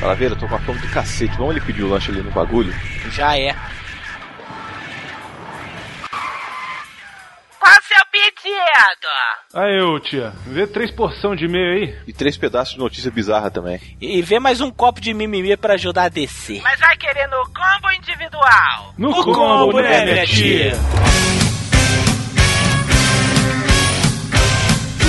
Calaveira, eu tô com a fome do cacete. Vamos ele pedir o lanche ali no bagulho? Já é. Qual o seu pedido? Aí, ô tia, vê três porção de meio aí. E três pedaços de notícia bizarra também. E vê mais um copo de mimimi pra ajudar a descer. Mas vai querer no combo individual? No, No combo, né, minha tia?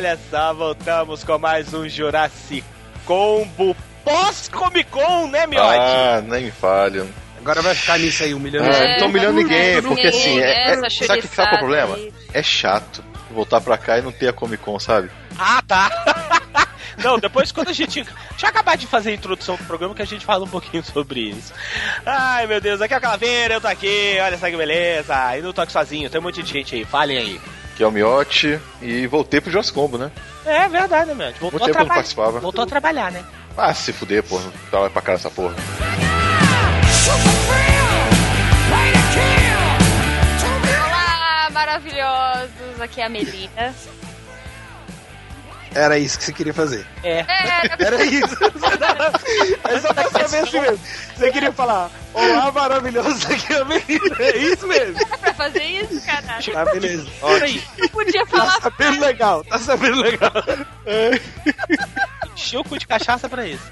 Olha só, voltamos com mais um Jurassic Combo pós-Comic Con, né, Miotti? Ah, nem me falha. Agora vai ficar nisso aí, humilhando a não tô humilhando ninguém, porque assim, é, essa é, sabe o que sabe qual é o problema? É chato voltar pra cá e não ter a Comic Con, sabe? Ah, tá. Não, depois quando a gente. Deixa eu acabar de fazer a introdução do programa que a gente fala um pouquinho sobre isso. Ai, meu Deus, aqui é o Calaveira, eu tô aqui, olha só que beleza. E não tô aqui sozinho, tem um monte de gente aí, falem aí. Que é o Miotti. E voltei pro Joss Combo, né? É verdade, né, meu? Voltou Muito a tempo trabalhar. participava. Voltou a trabalhar, né? Ah, se fuder, porra. Lá pra cara essa porra. Olá, maravilhosos! Aqui é a Melina. Era isso que você queria fazer. É. É, Era isso. É só pra saber assim mesmo. Você queria falar, olá, maravilhoso, aqui é a menina. É isso mesmo. Fazer isso, caralho. Tá, beleza. Olha aí, Não podia Tá falar sabendo legal, tá sabendo legal. encheu o cu de cachaça pra isso.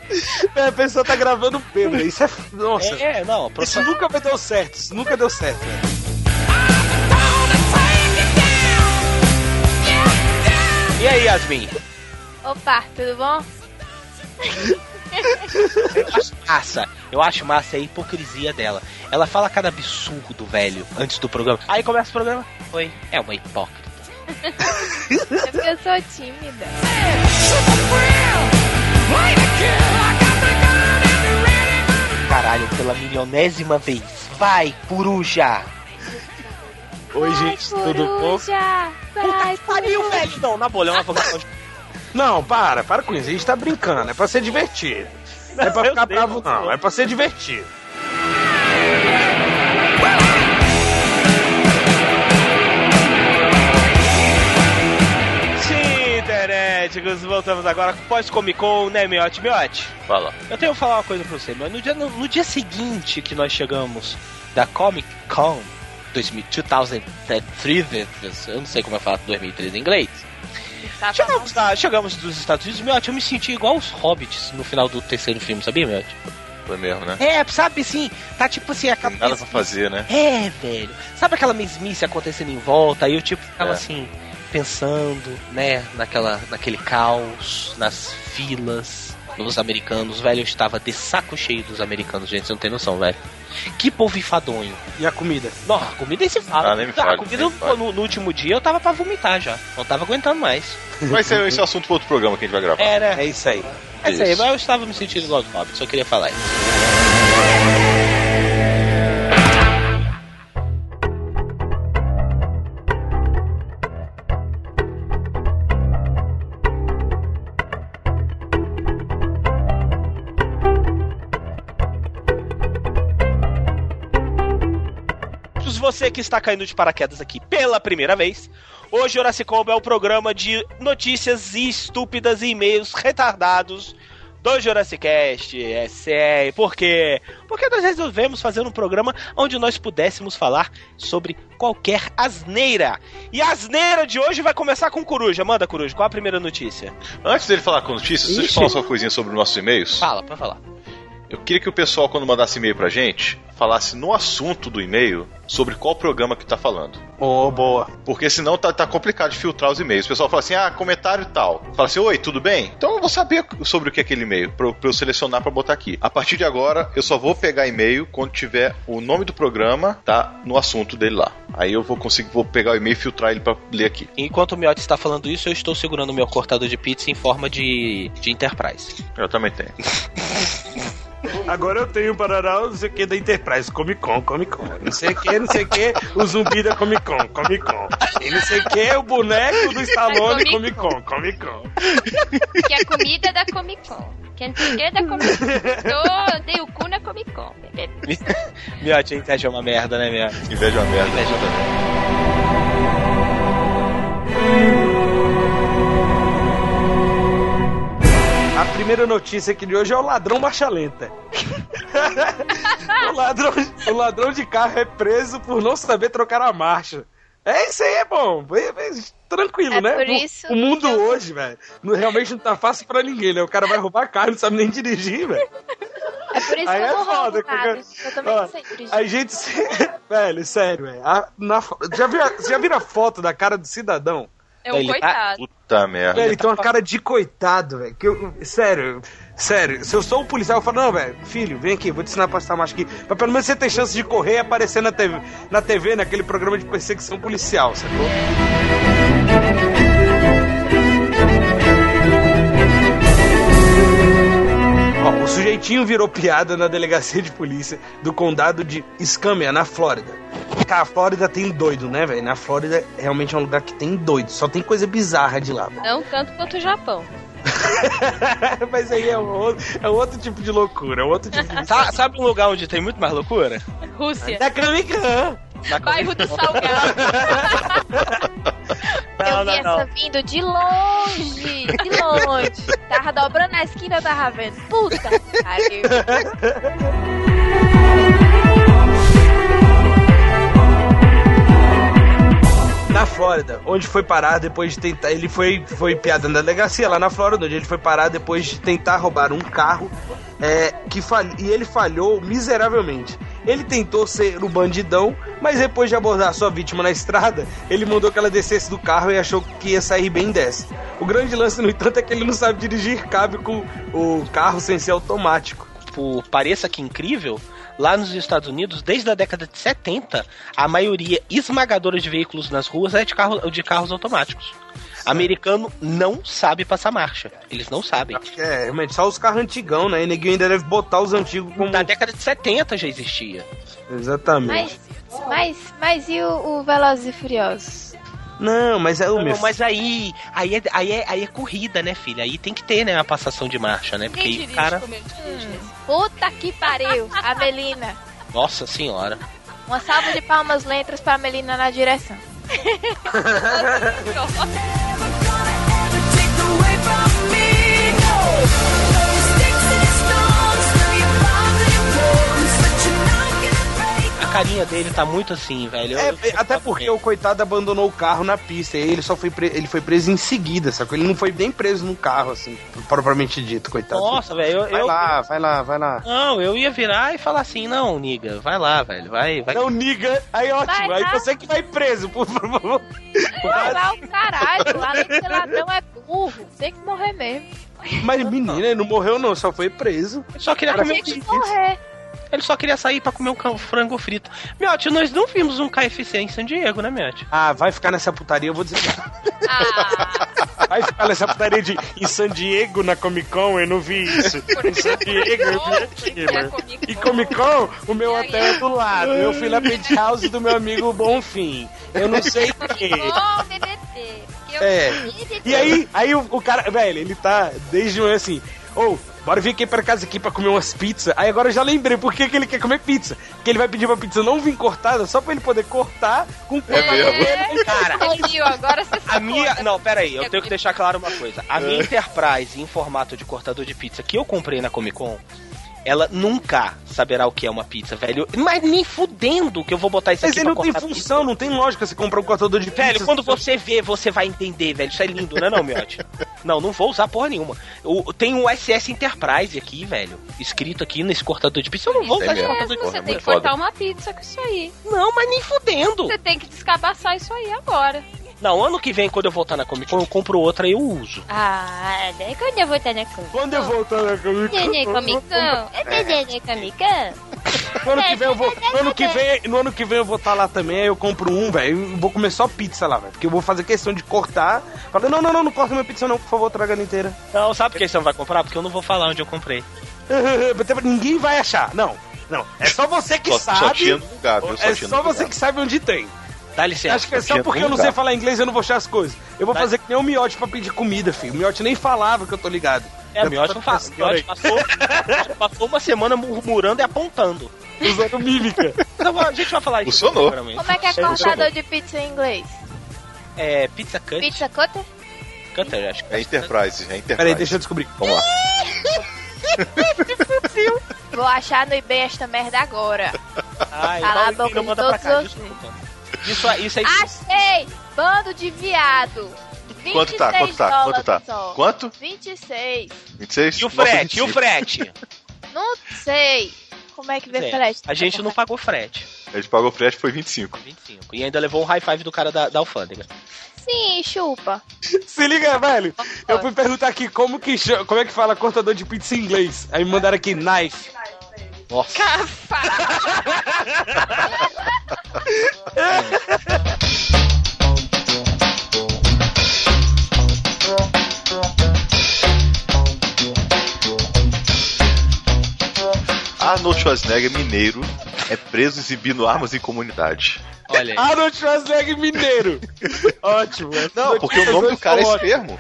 É, a pessoa tá gravando bêbado. Isso é. Nossa. É, não, Isso nunca dar certo. Isso nunca deu certo. velho. E aí, Yasmin? Opa, tudo bom? Eu acho massa. Eu acho massa a hipocrisia dela. Ela fala cada absurdo, velho, antes do programa. Aí começa o programa. Oi, é uma hipócrita. É porque eu sou tímida. Caralho, pela milionésima vez. Vai, coruja! Oi, gente, tudo bom? Coruja, vai, Pariu, velho! Não, na boa, é uma vocação de... Não, para, para com isso. A gente tá brincando. É pra ser divertido. Não é pra ficar sei, bravo, não. não. É pra ser divertido. Sim, interneticos, voltamos agora com pós-Comic Con, né, Miote? Miote, Fala. eu tenho que falar uma coisa pra você, mas no dia, no, no dia seguinte que nós chegamos da Comic Con 2000 2003, eu não sei como é falar 2003 em inglês, chegamos, lá, chegamos dos Estados Unidos, Miote, eu me senti igual os Hobbits no final do terceiro filme, sabia, Miote? Foi mesmo, né? É, sabe assim, tá tipo assim, aquela Nada pra fazer, né? É, velho. Sabe aquela mesmice acontecendo em volta? Aí eu tipo ficava É. assim, pensando, né, naquela, naquele caos, nas filas dos americanos, velho. Eu estava de saco cheio dos americanos, gente, você não tem noção, velho. Que povo enfadonho. E a comida? Não, a comida é se fala. Ah, nem me a fale, comida nem me pô, fale. no, no último dia eu tava pra vomitar já. Não tava aguentando mais. Mas esse é, esse é assunto pro outro programa que a gente vai gravar. É, né? É isso aí. É isso aí, isso. mas eu estava me sentindo igual do Hobbit, só queria falar isso. Você que está caindo de paraquedas aqui pela primeira vez, hoje o Horacicombo é o programa de notícias estúpidas e e-mails retardados do Jurassicast. É sério. Por quê? Porque nós resolvemos fazer um programa onde nós pudéssemos falar sobre qualquer asneira. E a asneira de hoje vai começar com Coruja. Manda, Coruja, qual a primeira notícia? Antes dele falar com notícias, deixa eu falar só uma coisinha sobre os nossos e-mails. Fala, pra falar. Eu queria que o pessoal, quando mandasse e-mail pra gente, falasse no assunto do e-mail sobre qual programa que tá falando. Ô, boa. Porque senão tá, tá complicado de filtrar os e-mails. O pessoal fala assim, ah, comentário tal. Fala assim, oi, tudo bem? Então eu vou saber sobre o que é aquele e-mail, pra, eu- pra eu selecionar pra botar aqui. A partir de agora, eu só vou pegar e-mail quando tiver o nome do programa, tá, no assunto dele lá. Aí eu vou conseguir, vou pegar o e-mail e filtrar ele pra ler aqui. Enquanto o Miotti está falando isso, eu estou segurando o meu cortador de pizza em forma de, de Enterprise. Eu também tenho. Agora eu tenho o Paraná, não sei o que, da Enterprise, Comic Con, Comic Con. Não sei o que, não sei o que, o zumbi da Comic Con, Comic Con. E não sei o que, o boneco do Stallone, É Comic Con, Comic Con. Que é comida da Comic Con. Que é antiga da Comic Con. Eu dei o cu na Comic Con. Miotti, a inveja é uma merda, né, Miotti? Inveja é uma merda. Inveja é uma merda. Primeira notícia aqui de hoje é o ladrão marcha lenta. o, ladrão, o ladrão de carro é preso por não saber trocar a marcha. É isso aí, é bom. É- é tranquilo, É né? por O- isso o mundo que eu- hoje, velho, realmente não tá fácil pra ninguém, né? O cara vai roubar carro, não sabe nem dirigir, velho. É por isso Aí que eu é foda, porque- Eu também Ó, não sei dirigir. A gente. velho, sério, velho. Na Já, viu, a- já viram a foto da cara do cidadão? É um Ele tá- coitado. Puta merda. Ele tem uma cara de coitado, velho. Sério, sério, se eu sou um policial, eu falo, não, velho, filho, vem aqui, vou te ensinar a passar marcha aqui. Pra pelo menos você ter chance de correr e aparecer na TV, na TV, naquele programa de perseguição policial, sacou? O sujeitinho virou piada na delegacia de polícia do condado de Escâmia, na Flórida. Cara, a Flórida tem doido, né, velho? Na Flórida realmente é um lugar que tem doido. Só tem coisa bizarra de lá, velho. Não tanto quanto o Japão. Mas aí é um outro, é um outro tipo de loucura, é um outro tipo de. Sa- sabe um lugar onde tem muito mais loucura? Rússia. Da Con. Na Bairro do Salgado. Não, eu vi não, não. essa vindo de longe. De longe. Tava dobrando a esquina, eu tava vendo. Puta que pariu. Na Flórida, onde foi parar depois de tentar. Ele foi, foi piada na delegacia lá na Flórida, onde ele foi parar depois de tentar roubar um carro é, que fal... e ele falhou miseravelmente. Ele tentou ser o bandidão, mas depois de abordar sua vítima na estrada, ele mandou que ela descesse do carro e achou que ia sair bem dessa. O grande lance, no entanto, é que ele não sabe dirigir, cabe com o carro sem ser automático. Por pareça que incrível, lá nos Estados Unidos, desde a década de 70, a maioria esmagadora de veículos nas ruas é de, carro, de carros automáticos. Americano não sabe passar marcha. Eles não sabem. É, realmente, só os carros antigão, né? E ninguém ainda deve botar os antigos como. Na década de 70 já existia. Exatamente. Mas, mas, mas e o, o Velozes e Furiosos? Não, mas é o meu. Não, mas aí, aí, é, aí, é, aí é corrida, né, filha? Aí tem que ter, né, a passação de marcha, né? Porque aí o cara. Puta que pariu. A Melina. Nossa senhora. Uma salva de palmas lentas pra Melina na direção. A carinha dele tá muito assim, velho. Eu- É, eu- até porque o coitado abandonou o carro na pista e ele só foi, pre- ele foi preso em seguida, sacou? Ele não foi nem preso no carro, assim, propriamente dito, coitado. Nossa, velho. eu- vai eu- lá, vai lá, vai lá. Não, eu ia virar e falar assim, não, niga, vai lá, velho, vai, vai. Não, niga, aí ótimo, Vai aí você que vai preso, por favor. Vai lá o caralho. Além de ser ladrão, é burro. Tem que morrer mesmo. Mas menina, ele não morreu não, só foi preso. Só queria comer um que morrer. Ele só queria sair pra comer um frango frito. Miotti, nós não vimos um KFC em San Diego, né, Miotti? Ah, vai ficar nessa putaria, eu vou dizer. Ah, Vai ficar nessa putaria de em San Diego na Comic Con, eu não vi isso. Em San Diego eu vi aqui, mano. E Comic Con, o meu hotel é do lado. Eu fui na penthouse do meu amigo Bonfim. Eu não sei porquê. É. E aí, aí o, o cara, velho, ele tá desde manhã assim, ou, bora vir aqui pra casa aqui pra comer umas pizzas. Aí agora eu já lembrei por que, que ele quer comer pizza. Porque ele vai pedir pra pizza não vir cortada, só pra ele poder cortar com É, Cara, Você viu, agora você A minha. né? Não, pera aí, eu tenho que deixar claro uma coisa. A minha Enterprise em formato de cortador de pizza que eu comprei na Comic Con, ela nunca saberá o que é uma pizza, velho. Mas nem fudendo que eu vou botar isso Mas aqui ele pra não tem função, não tem lógica você comprar um cortador de pizza. Velho, pizza. quando você vê, você vai entender, velho. Isso é lindo, não é não, Miotti? Não, não vou usar porra nenhuma. O, tem um SS Enterprise aqui, velho. Escrito aqui nesse cortador de pizza. Eu não vou usar esse mesmo. cortador de pizza. você tem que foda. cortar uma pizza com isso aí. Não, mas nem fudendo. Você tem que descabaçar isso aí agora. Não, ano que vem, quando eu voltar na Comic Con, eu compro outra e eu uso. Ah, daí quando eu vou estar na Comic Quando eu voltar na Comic Con- Nenê Comicão? É Nenê Comicão? No ano que vem eu vou. No ano que vem, no ano que vem eu vou estar lá também, aí eu compro um, velho. Vou comer só pizza lá, velho. Porque eu vou fazer questão de cortar. Falei, não, não, não, não corta minha pizza, não, por favor, traga ela inteira. Não, sabe por que você não vai comprar? Porque eu não vou falar onde eu comprei. Ninguém vai achar. Não, não. É só você que Só, sabe. só tinha lugar, viu? é tinha só você lugar. que sabe onde tem. Dá licença. Acho que é só porque eu não sei falar inglês, eu não vou achar as coisas. Eu vou fazer que nem o Miote pra pedir comida, filho. O Miote nem falava que eu tô ligado. É, o Miotti não faz. O Miotti passou, passou uma semana murmurando e apontando. Usando mímica. Então, a gente vai falar isso. Funcionou. Como é que é cortador de pizza em inglês? É, pizza cut. Pizza cutter? Cutter, acho que É Enterprise, é Enterprise. Peraí, deixa eu descobrir. Vamos lá. Vou achar no eBay esta merda agora. Ah, Cala a boca de todos os-. Isso, aí- isso aí. Achei! Bando de viado. 26 Quanto tá? Quanto tá? Quanto dólares tá? só. Quanto? 26. 26? E o frete? E o 25. frete? Não sei. Como é que vê É, frete? a gente não pagou frete. A gente pagou frete, foi 25. 25. E ainda levou um high five do cara da, da alfândega. Sim, chupa. Se liga, velho. Eu fui perguntar aqui como que, como é que fala cortador de pizza em inglês. Aí me mandaram aqui knife. Nossa. Arnold Schwarzenegger, mineiro, é preso exibindo armas em comunidade. Olha aí. Arnold Schwarzenegger mineiro. Ótimo. Não, porque o nome do cara é espermo.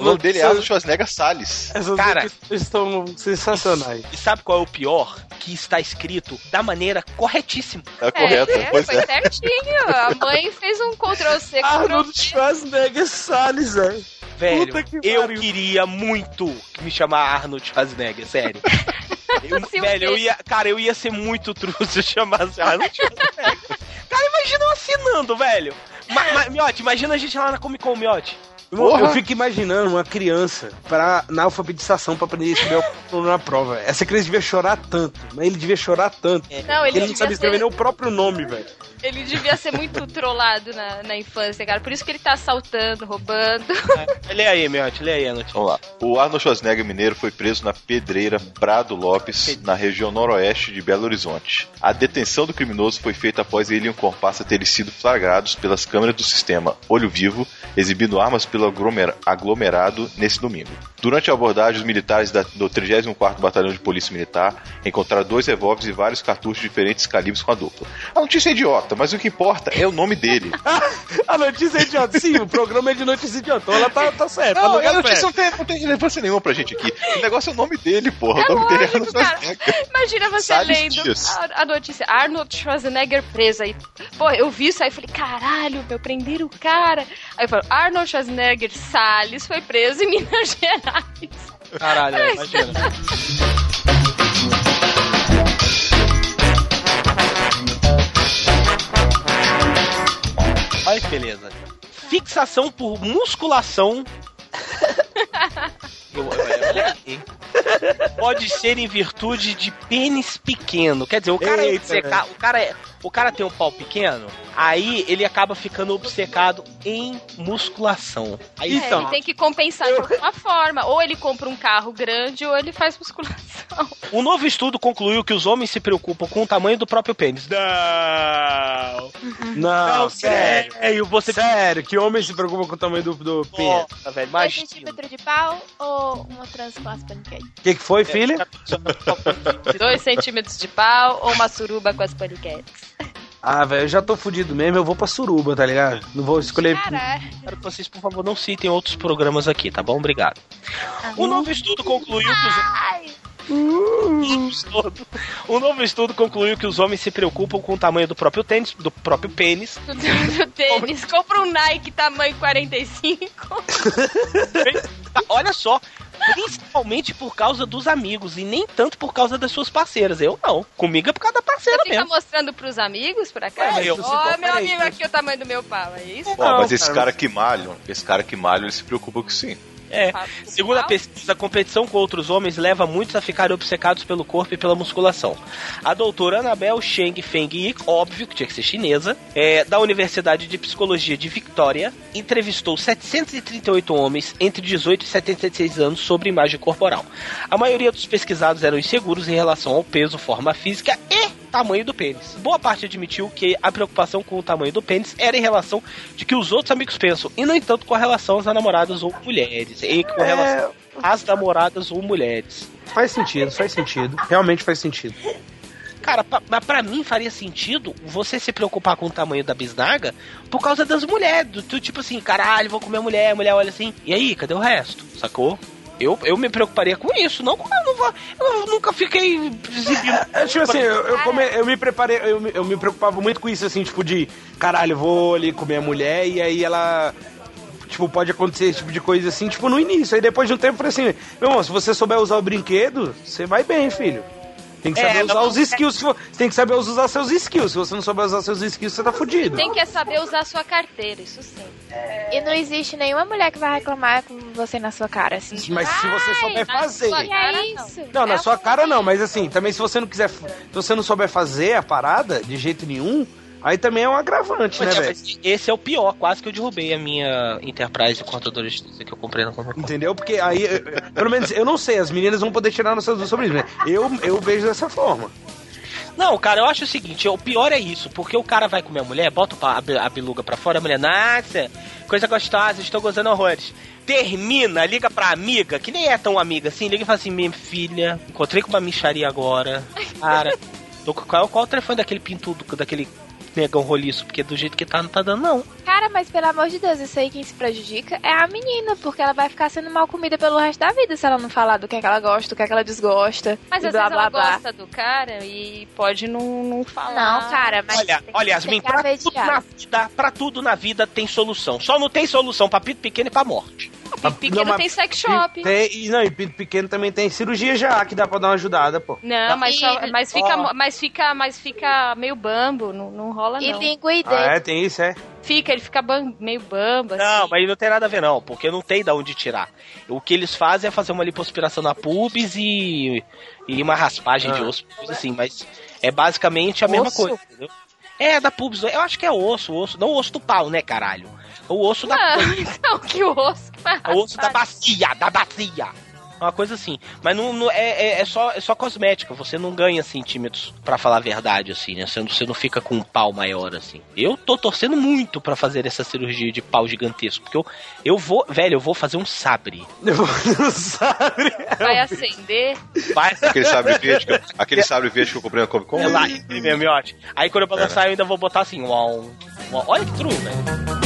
O nome dele é Arnold Schwarzenegger Salles. Essas Cara. estão sensacionais. E sabe qual é o pior? Que está escrito da maneira corretíssima. É correto, é, pois foi é. certinho. A mãe fez um Ctrl-C, Arnold Ctrl-V. Schwarzenegger Salles, velho. Velho, Puta que eu pariu. queria muito me chamar Arnold Schwarzenegger, sério. Eu- velho, eu ia, cara, eu ia ser muito true se eu chamasse Arnold Schwarzenegger. Cara, imagina eu assinando, velho. Ma, ma, Miotti, imagina a gente lá na Comic Con, Miotti. Porra. Eu fico imaginando uma criança pra, na alfabetização pra aprender a escrever o na prova. Essa criança devia chorar tanto, mas ele devia chorar tanto. Não, ele, Ele não sabe escrever ser, nem o próprio nome, velho. ele devia ser muito trollado na, na infância, cara. Por isso que ele tá assaltando, roubando. Lê aí, Miotti, lê aí a notícia. Vamos lá. O Arnold Schwarzenegger mineiro foi preso na pedreira Prado Lopes, na região noroeste de Belo Horizonte. A detenção do criminoso foi feita após ele e um comparsa terem sido flagrados pelas câmeras do sistema Olho Vivo, exibindo armas pelo aglomera- aglomerado nesse domingo. Durante a abordagem, os militares da- do 34º Batalhão de Polícia Militar encontraram dois revólveres e vários cartuchos de diferentes calibres com a dupla. A notícia é idiota, mas o que importa é o nome dele. A notícia é idiota. Sim, o programa é de notícia idiota. Ela tá, tá certa. tá Não, a lugar notícia certo. não tem, não tem relevância nenhuma pra gente aqui. O negócio é o nome dele, porra. o nome dele é lógico, Arnold. Imagina você Salles lendo a, a notícia. Arnold Schwarzenegger preso. Aí, pô, eu vi isso aí e falei, caralho, meu, prenderam o cara. Aí eu falo, Arnold Schwarzenegger Salles foi preso em Minas Gerais. Caralho, imagina. Olha que beleza. Fixação por musculação. Eu- eu- eu-? Pode ser em virtude de pênis pequeno. Quer dizer, o cara, é Eita, obceca- o cara, é- o cara tem um pau pequeno, aí ele acaba ficando obcecado em musculação. Aí, É, Então. ele tem que compensar de alguma forma. Ou ele compra um carro grande, ou ele faz musculação. Um novo estudo concluiu que os homens se preocupam com o tamanho do próprio pênis. Não! Não, Não, sério. sério, você Sério, que homem se preocupa com o tamanho do, do pênis? Nossa, velho, 2 imagina. centímetros de pau ou uma trans com as pancakes? O que, que foi, filha? 2 centímetros de pau ou uma suruba com as pancakes? Ah, velho, eu já tô fudido mesmo, eu vou pra suruba, tá ligado? Não vou escolher. Caralho. Quero que vocês, por favor, não citem outros programas aqui, tá bom? Obrigado. O novo estudo concluiu que os Ai, Um novo estudo- Um novo estudo concluiu que os homens se preocupam com o tamanho do próprio tênis, do próprio pênis, Do do tênis. Compra um Nike tamanho 45. Tá, Olha só, principalmente por causa dos amigos e nem tanto por causa das suas parceiras. Eu não. Comigo é por causa da Você parceira fica mesmo. mostrando pros amigos, por acaso? Eu- Ó, meu amigo aqui, o tamanho do meu pau, é isso? Não, mas esse cara, cara que malha, esse cara que malha, ele se preocupa com sim. É. Segundo a pesquisa, a competição com outros homens leva muitos a ficarem obcecados pelo corpo e pela musculação. A doutora Anabel Cheng Feng Yi, óbvio que tinha que ser chinesa, é, da Universidade de Psicologia de Victoria, entrevistou 738 homens entre 18 e 76 anos sobre imagem corporal. A maioria dos pesquisados eram inseguros em relação ao peso, forma física e tamanho do pênis. Boa parte admitiu que a preocupação com o tamanho do pênis era em relação de que os outros amigos pensam, e não entanto com relação às namoradas ou mulheres, e com relação às namoradas ou mulheres. Faz sentido, faz sentido. Realmente faz sentido. Cara, mas pra mim faria sentido você se preocupar com o tamanho da bisnaga por causa das mulheres. Do, do tipo assim, caralho, vou comer mulher, a mulher olha assim, e aí, cadê o resto? Sacou? Eu, eu me preocuparia com isso, não com. Eu, não vou, eu nunca fiquei exibindo. É, tipo assim, eu, eu, come- eu me preparei, eu me, eu me preocupava muito com isso, assim, tipo de caralho, vou ali comer a mulher e aí ela. Tipo, pode acontecer esse tipo de coisa assim, tipo, no início. Aí depois de um tempo eu falei assim, meu irmão, se você souber usar o brinquedo, você vai bem, filho. Tem que É, saber usar não- os skills. for- Você tem que saber usar seus skills. Se você não souber usar seus skills, você tá fudido. Tem que saber usar a sua carteira, isso sim. E não existe nenhuma mulher que vai reclamar com você na sua cara, assim. Mas se você souber fazer. cara, é não. isso? Não, na É sua cara não, mas assim, também se você não quiser. Se você não souber fazer a parada de jeito nenhum, aí também é um agravante, né, Mas, velho? mas esse é o pior, quase que eu derrubei a minha Enterprise de justiça que eu comprei na Comic. Entendeu? Porque aí, pelo menos, eu não sei, as meninas vão poder tirar nossas dúvidas sobre isso, né? Eu, eu vejo dessa forma. Não, cara, eu acho o seguinte, o pior é isso, porque o cara vai comer a mulher, bota a, biluga pra fora, a mulher, nossa, coisa gostosa, estou gozando horrores. Termina, liga pra amiga, que nem é tão amiga assim, liga e fala assim, minha filha, encontrei com uma micharia agora, cara, tô com- qual, qual é o telefone daquele pintudo, daquele negão roliço, porque do jeito que tá, não tá dando não. Cara, mas pelo amor de Deus, isso aí quem se prejudica é a menina, porque ela vai ficar sendo mal comida pelo resto da vida se ela não falar do que, é que ela gosta, do que, é que ela desgosta. Mas e às blá vezes blá ela blá. gosta do cara e pode não, não falar. Não, cara, mas. Olha, tem- olha, Yasmin, pra tudo, na vida, pra tudo na vida tem solução. Só não tem solução pra pito pequeno e pra morte. Pinto pequeno Não, tem sex shop. Tem, e, não, e pinto pequeno também tem cirurgia já, que dá pra dar uma ajudada, pô. Não, mas, só- E- mas, fica, Ó. mas, fica, mas fica meio bambo, não, não rola E não. língua e Ah, é, tem isso, é. Fica, ele fica bam- meio bambo, assim. Não, mas não tem nada a ver não, porque não tem da onde tirar. O que eles fazem é fazer uma lipoaspiração na pubis e, e uma raspagem de Ah. osso, coisa assim, mas é basicamente a mesma Osso? coisa, entendeu? É, da pubis, eu acho que é osso, osso, não o osso do pau, né, caralho? O osso da Não, não, que osso. É o osso da bacia, da bacia. Uma coisa assim. Mas não, não- é, é, é só, é só cosmética. Você não ganha centímetros, pra falar a verdade, assim, né? Você não, você não fica com um pau maior, assim. Eu tô torcendo muito pra fazer essa cirurgia de pau gigantesco. Porque eu, eu vou, velho, eu vou fazer um sabre. Não sabe? Vai acender. Vai, Aquele sabre verde, que eu, aquele sabre verde que eu comprei na Comic Con. é lá, esse meu miote. Aí quando eu balançar, eu ainda vou botar assim, uau, uau. Olha que true, velho.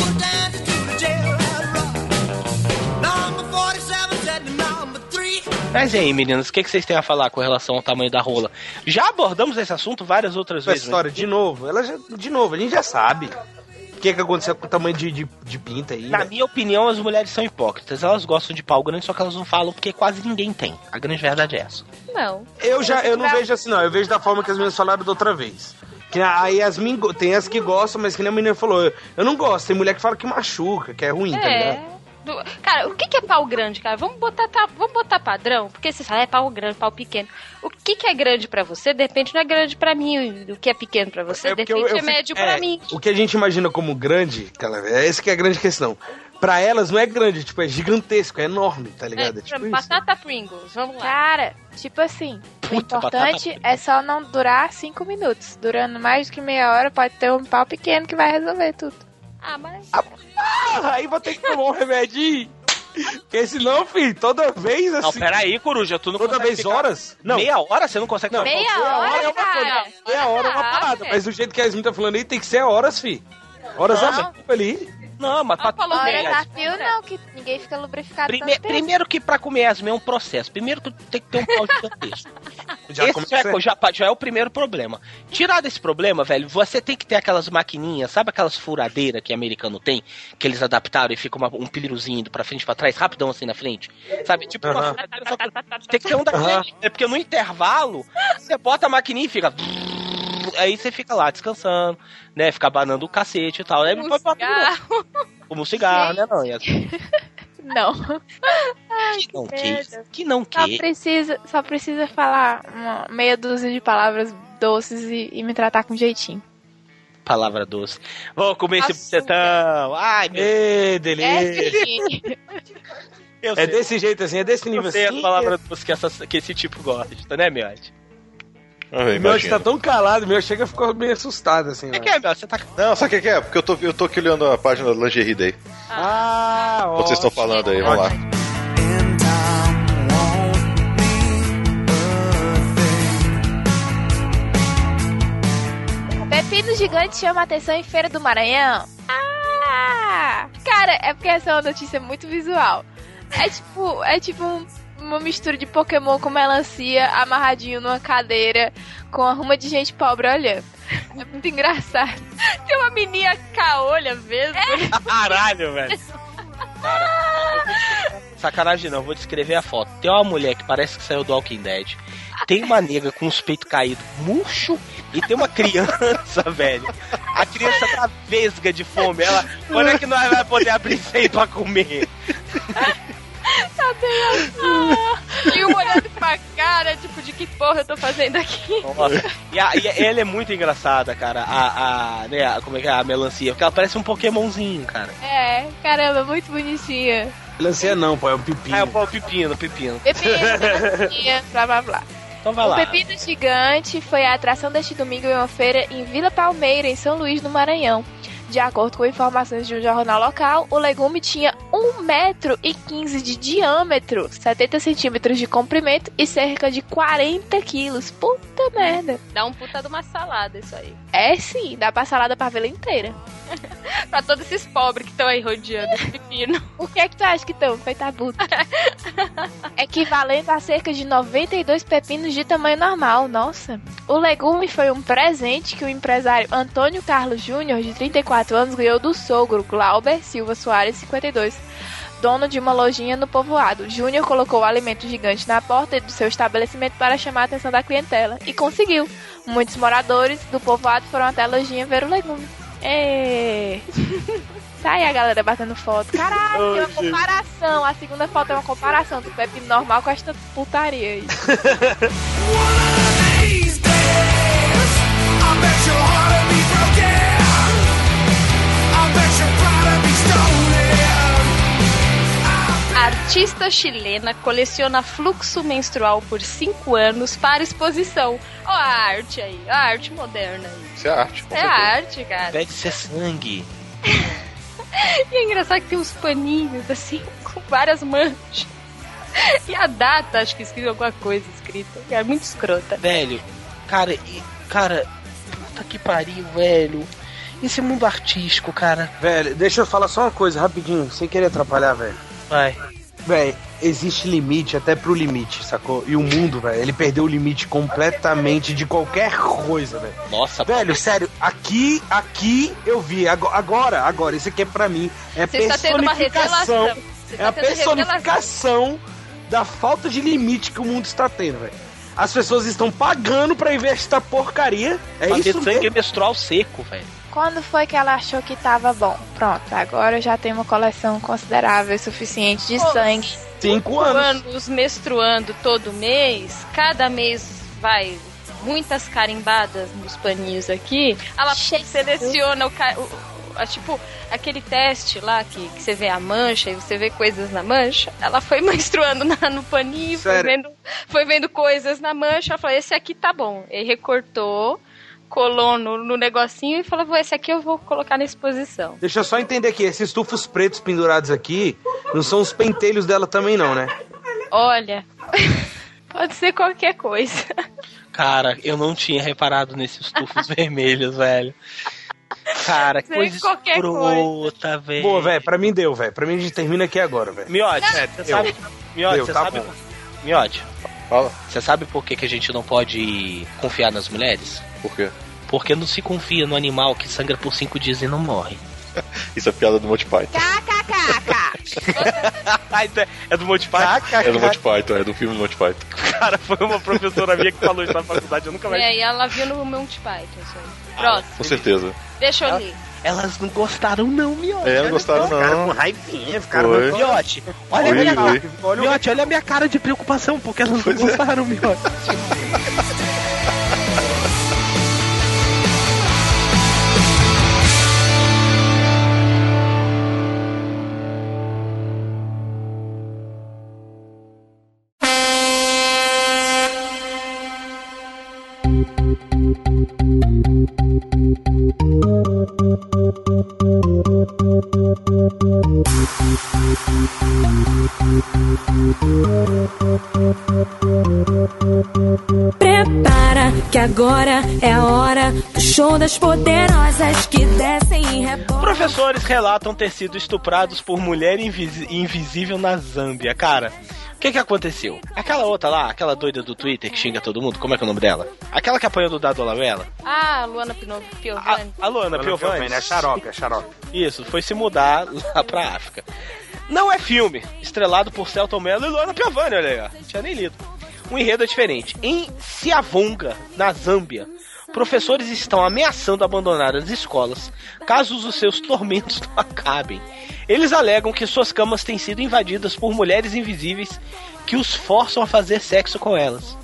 Mas e aí, meninas, o que, que vocês têm a falar com relação ao tamanho da rola? Já abordamos esse assunto várias outras Essa vezes. história, de novo, ela já, de novo, a gente já sabe. O que, que aconteceu com o tamanho de, de, de pinta aí. Na né? minha opinião, as mulheres são hipócritas. Elas gostam de pau grande, só que elas não falam porque quase ninguém tem. A grande verdade é essa. Não. Eu já, eu não vejo assim, não. Eu vejo da forma que as meninas falaram da outra vez. Que a Yasmin tem as que gostam, mas que nem a menina falou, eu, eu não gosto. Tem mulher que fala que machuca, que é ruim, tá ligado? É. Do- Cara, o que, que é pau grande, cara? Vamos botar, tá, vamos botar padrão? Porque você fala, é pau grande, pau pequeno. O que, que é grande pra você, de repente não é grande pra mim. O que é pequeno pra você, de porque eu- repente eu é fico- médio pra é, mim. O que a gente imagina como grande, cara, é essa que é a grande questão. Pra elas não é grande, tipo, é gigantesco, é enorme, tá ligado? É, É, tipo isso. batata Pringles, vamos lá. Cara, tipo assim, o Puta, importante batata é só não durar cinco minutos. Durando mais do que meia hora, pode ter um pau pequeno que vai resolver tudo. Ah, mas. Ah, aí vou ter que tomar um remedinho. Porque senão, filho, toda vez Não, assim. peraí, coruja, tu não toda consegue vez horas? Não. Meia hora você não consegue Não, Meia meia hora, é uma cara. coisa. Meia hora é uma parada. Mas do jeito que a Yasmin tá falando aí, tem que ser horas, fi. Horas Não. a ali. Não, mas pra falou comer Hora as- tá fio não, que ninguém fica lubrificado Prime- tanto tempo. primeiro que pra comer asma é um processo. Primeiro tu tem que ter um pau gigantesco. Já Esse começa- já, é, já, já é o primeiro problema. Tirado esse problema, velho, você tem que ter aquelas maquininhas, sabe aquelas furadeiras que americano tem? Que eles adaptaram e fica uma- um piruzinho indo pra frente e pra trás, rapidão assim na frente? Sabe? Tipo uma furadeira, só que tem que ter um daquele. É porque no intervalo, você bota a maquininha e fica. Aí você fica lá descansando, né? Fica abanando o cacete e tal. Aí Um depois bota de novo. cigarro. Como um cigarro, né? Não, e assim, Não. que não que, merda. que não Só precisa, só precisa falar uma meia dúzia de palavras doces e, e me tratar com jeitinho. Palavra doce. Vou comer esse Açúcar. bucetão. Ai, meu Ê, É, delícia. sim. eu É desse jeito assim, é desse nível Eu sei assim. as palavras doces que, essa- que esse tipo gosta, né, Miote? Eu O meu tá tão calado, meu chega ficou meio assustado assim. O que, que é, Miote? Você tá. Não, sabe o que que é? Porque eu tô, eu tô aqui olhando a página da Lingerie Day. Ah, Enquanto vocês estão falando aí, vamos lá. Pepino gigante chama atenção em Feira do Maranhão. Ah! Cara, é porque essa é uma notícia muito visual. É tipo, é tipo um- uma mistura de Pokémon com melancia amarradinho numa cadeira com a ruma de gente pobre olhando. É muito engraçado. Tem uma menina caolha mesmo. Caralho, velho. Cara, sacanagem não, vou descrever a foto. Tem uma mulher que parece que saiu do Walking Dead. Tem uma nega com os peitos caídos, murcho, e tem uma criança, velho. A criança tá vesga de fome. Ela, quando é que nós vamos poder abrir isso aí pra comer? E um olhando pra cara, tipo, de que porra eu tô fazendo aqui? Nossa. E, a- e ela é muito engraçada, cara. A, a, né, a- como é que é? A melancia. Porque ela parece um Pokémonzinho, cara. É, caramba, muito bonitinha. Lancia não, pô, é um pepino. Ah, é o pepino, pepino. Pepino, melancia, blá blá blá. Então vai O lá. Pepino Gigante foi a atração deste domingo em uma feira em Vila Palmeira, em São Luís, no Maranhão. De acordo com informações de um jornal local, o legume tinha 1,15 metro e 15 de diâmetro, 70 centímetros de comprimento e cerca de 40 quilos. Puta merda. Dá um puta de uma salada isso aí. É sim, dá pra salada pra vila inteira. Pra todos esses pobres que estão aí rodeando esse pepino. O que é que tu acha que estão? Foi tabuto. Equivalente a cerca de 92 pepinos de tamanho normal, nossa. O legume foi um presente que o empresário Antônio Carlos Júnior, de 34 anos, ganhou do sogro Glauber Silva Soares, 52, dono de uma lojinha no povoado. Júnior colocou o alimento gigante na porta do seu estabelecimento para chamar a atenção da clientela. E conseguiu. Muitos moradores do povoado foram até a lojinha ver o legume. É. Tá aí a galera batendo foto. Caralho, tem uma comparação. A segunda foto é uma comparação do pepino normal com esta putaria aí. Artista chilena coleciona fluxo menstrual por 5 anos para exposição. Ó a arte aí, a arte moderna aí. Isso é arte. É certeza. arte, cara. Deve ser sangue. E é engraçado que tem uns paninhos, assim, com várias manchas. E a data, acho que escreveu alguma coisa escrita. É muito escrota. Velho, cara, e, cara, puta que pariu, velho. Esse mundo artístico, cara. Velho, deixa eu falar só uma coisa rapidinho, sem querer atrapalhar, velho. Vai. Velho, existe limite até pro limite, sacou? E o mundo, velho, ele perdeu o limite completamente de qualquer coisa, velho. Nossa, Velho, sério, aqui, aqui eu vi, ago- agora, agora, isso aqui é pra mim, é Você uma personificação, é está a tendo revelação. personificação da falta de limite que o mundo está tendo, velho. As pessoas estão pagando pra ir ver esta porcaria, é fazer isso sangue mesmo? menstrual seco, velho. Quando foi que ela achou que tava bom? Pronto, agora eu já tenho uma coleção considerável e suficiente de Pô, sangue. Cinco anos. Anos menstruando todo mês, cada mês vai muitas carimbadas nos paninhos aqui. Ela Jesus. seleciona o, o- a- tipo aquele teste lá que, que você vê a mancha e você vê coisas na mancha. Ela foi menstruando na- no paninho, foi vendo, foi vendo coisas na mancha. Ela falou: esse aqui tá bom. E recortou, colou no, no negocinho e falou: "Vou, esse aqui eu vou colocar na exposição. Deixa eu só entender aqui, esses tufos pretos pendurados aqui, não são os pentelhos dela também não, né? Olha. Pode ser qualquer coisa. Cara, eu não tinha reparado nesses tufos vermelhos, velho. cara, que Sem coisa escrota, velho. Boa, velho, pra mim deu, velho. Pra mim a gente termina aqui agora, velho. Miote, você sabe. Miote, Deu, você tá sabe. bom. Miote. Você sabe por que, que a gente não pode confiar nas mulheres? Por quê? Porque não se confia no animal que sangra por cinco dias e não morre. Isso é piada do Monty Python. Ah, isso é- é do Monty Python? É do Monty Python, é do filme do Monty Python. Cara, foi uma professora minha que falou isso na faculdade, eu nunca mais. É, e ela viu no Monty Python isso aí. Próximo. Com certeza. Deixa eu ler. Elas não gostaram, não, Miote. É, não gostaram Ficaram com não. raivinha, ficaram com- Miote, olha a Oi, minha oi. Miote, olha a minha cara de preocupação, porque elas Pois não é. gostaram, Miote. agora é a hora do show das poderosas que descem em rebote. Professores relatam ter sido estuprados por mulher invisi- invisível na Zâmbia. Cara, o que que aconteceu? Aquela outra lá, aquela doida do Twitter que xinga todo mundo, como é que é o nome dela? Aquela que apanhou do Dado Lavela? Ah, Luana Pino- A, Piovani. a Luana Piovani. É xarope, é xarope. Isso, foi se mudar lá pra África. Não é filme, estrelado por Celton Mello e Luana Piovani, olha aí, ó. Não tinha nem lido. Um enredo é diferente. Em Siavonga, na Zâmbia, professores estão ameaçando abandonar as escolas caso os seus tormentos não acabem. Eles alegam que suas camas têm sido invadidas por mulheres invisíveis que os forçam a fazer sexo com elas.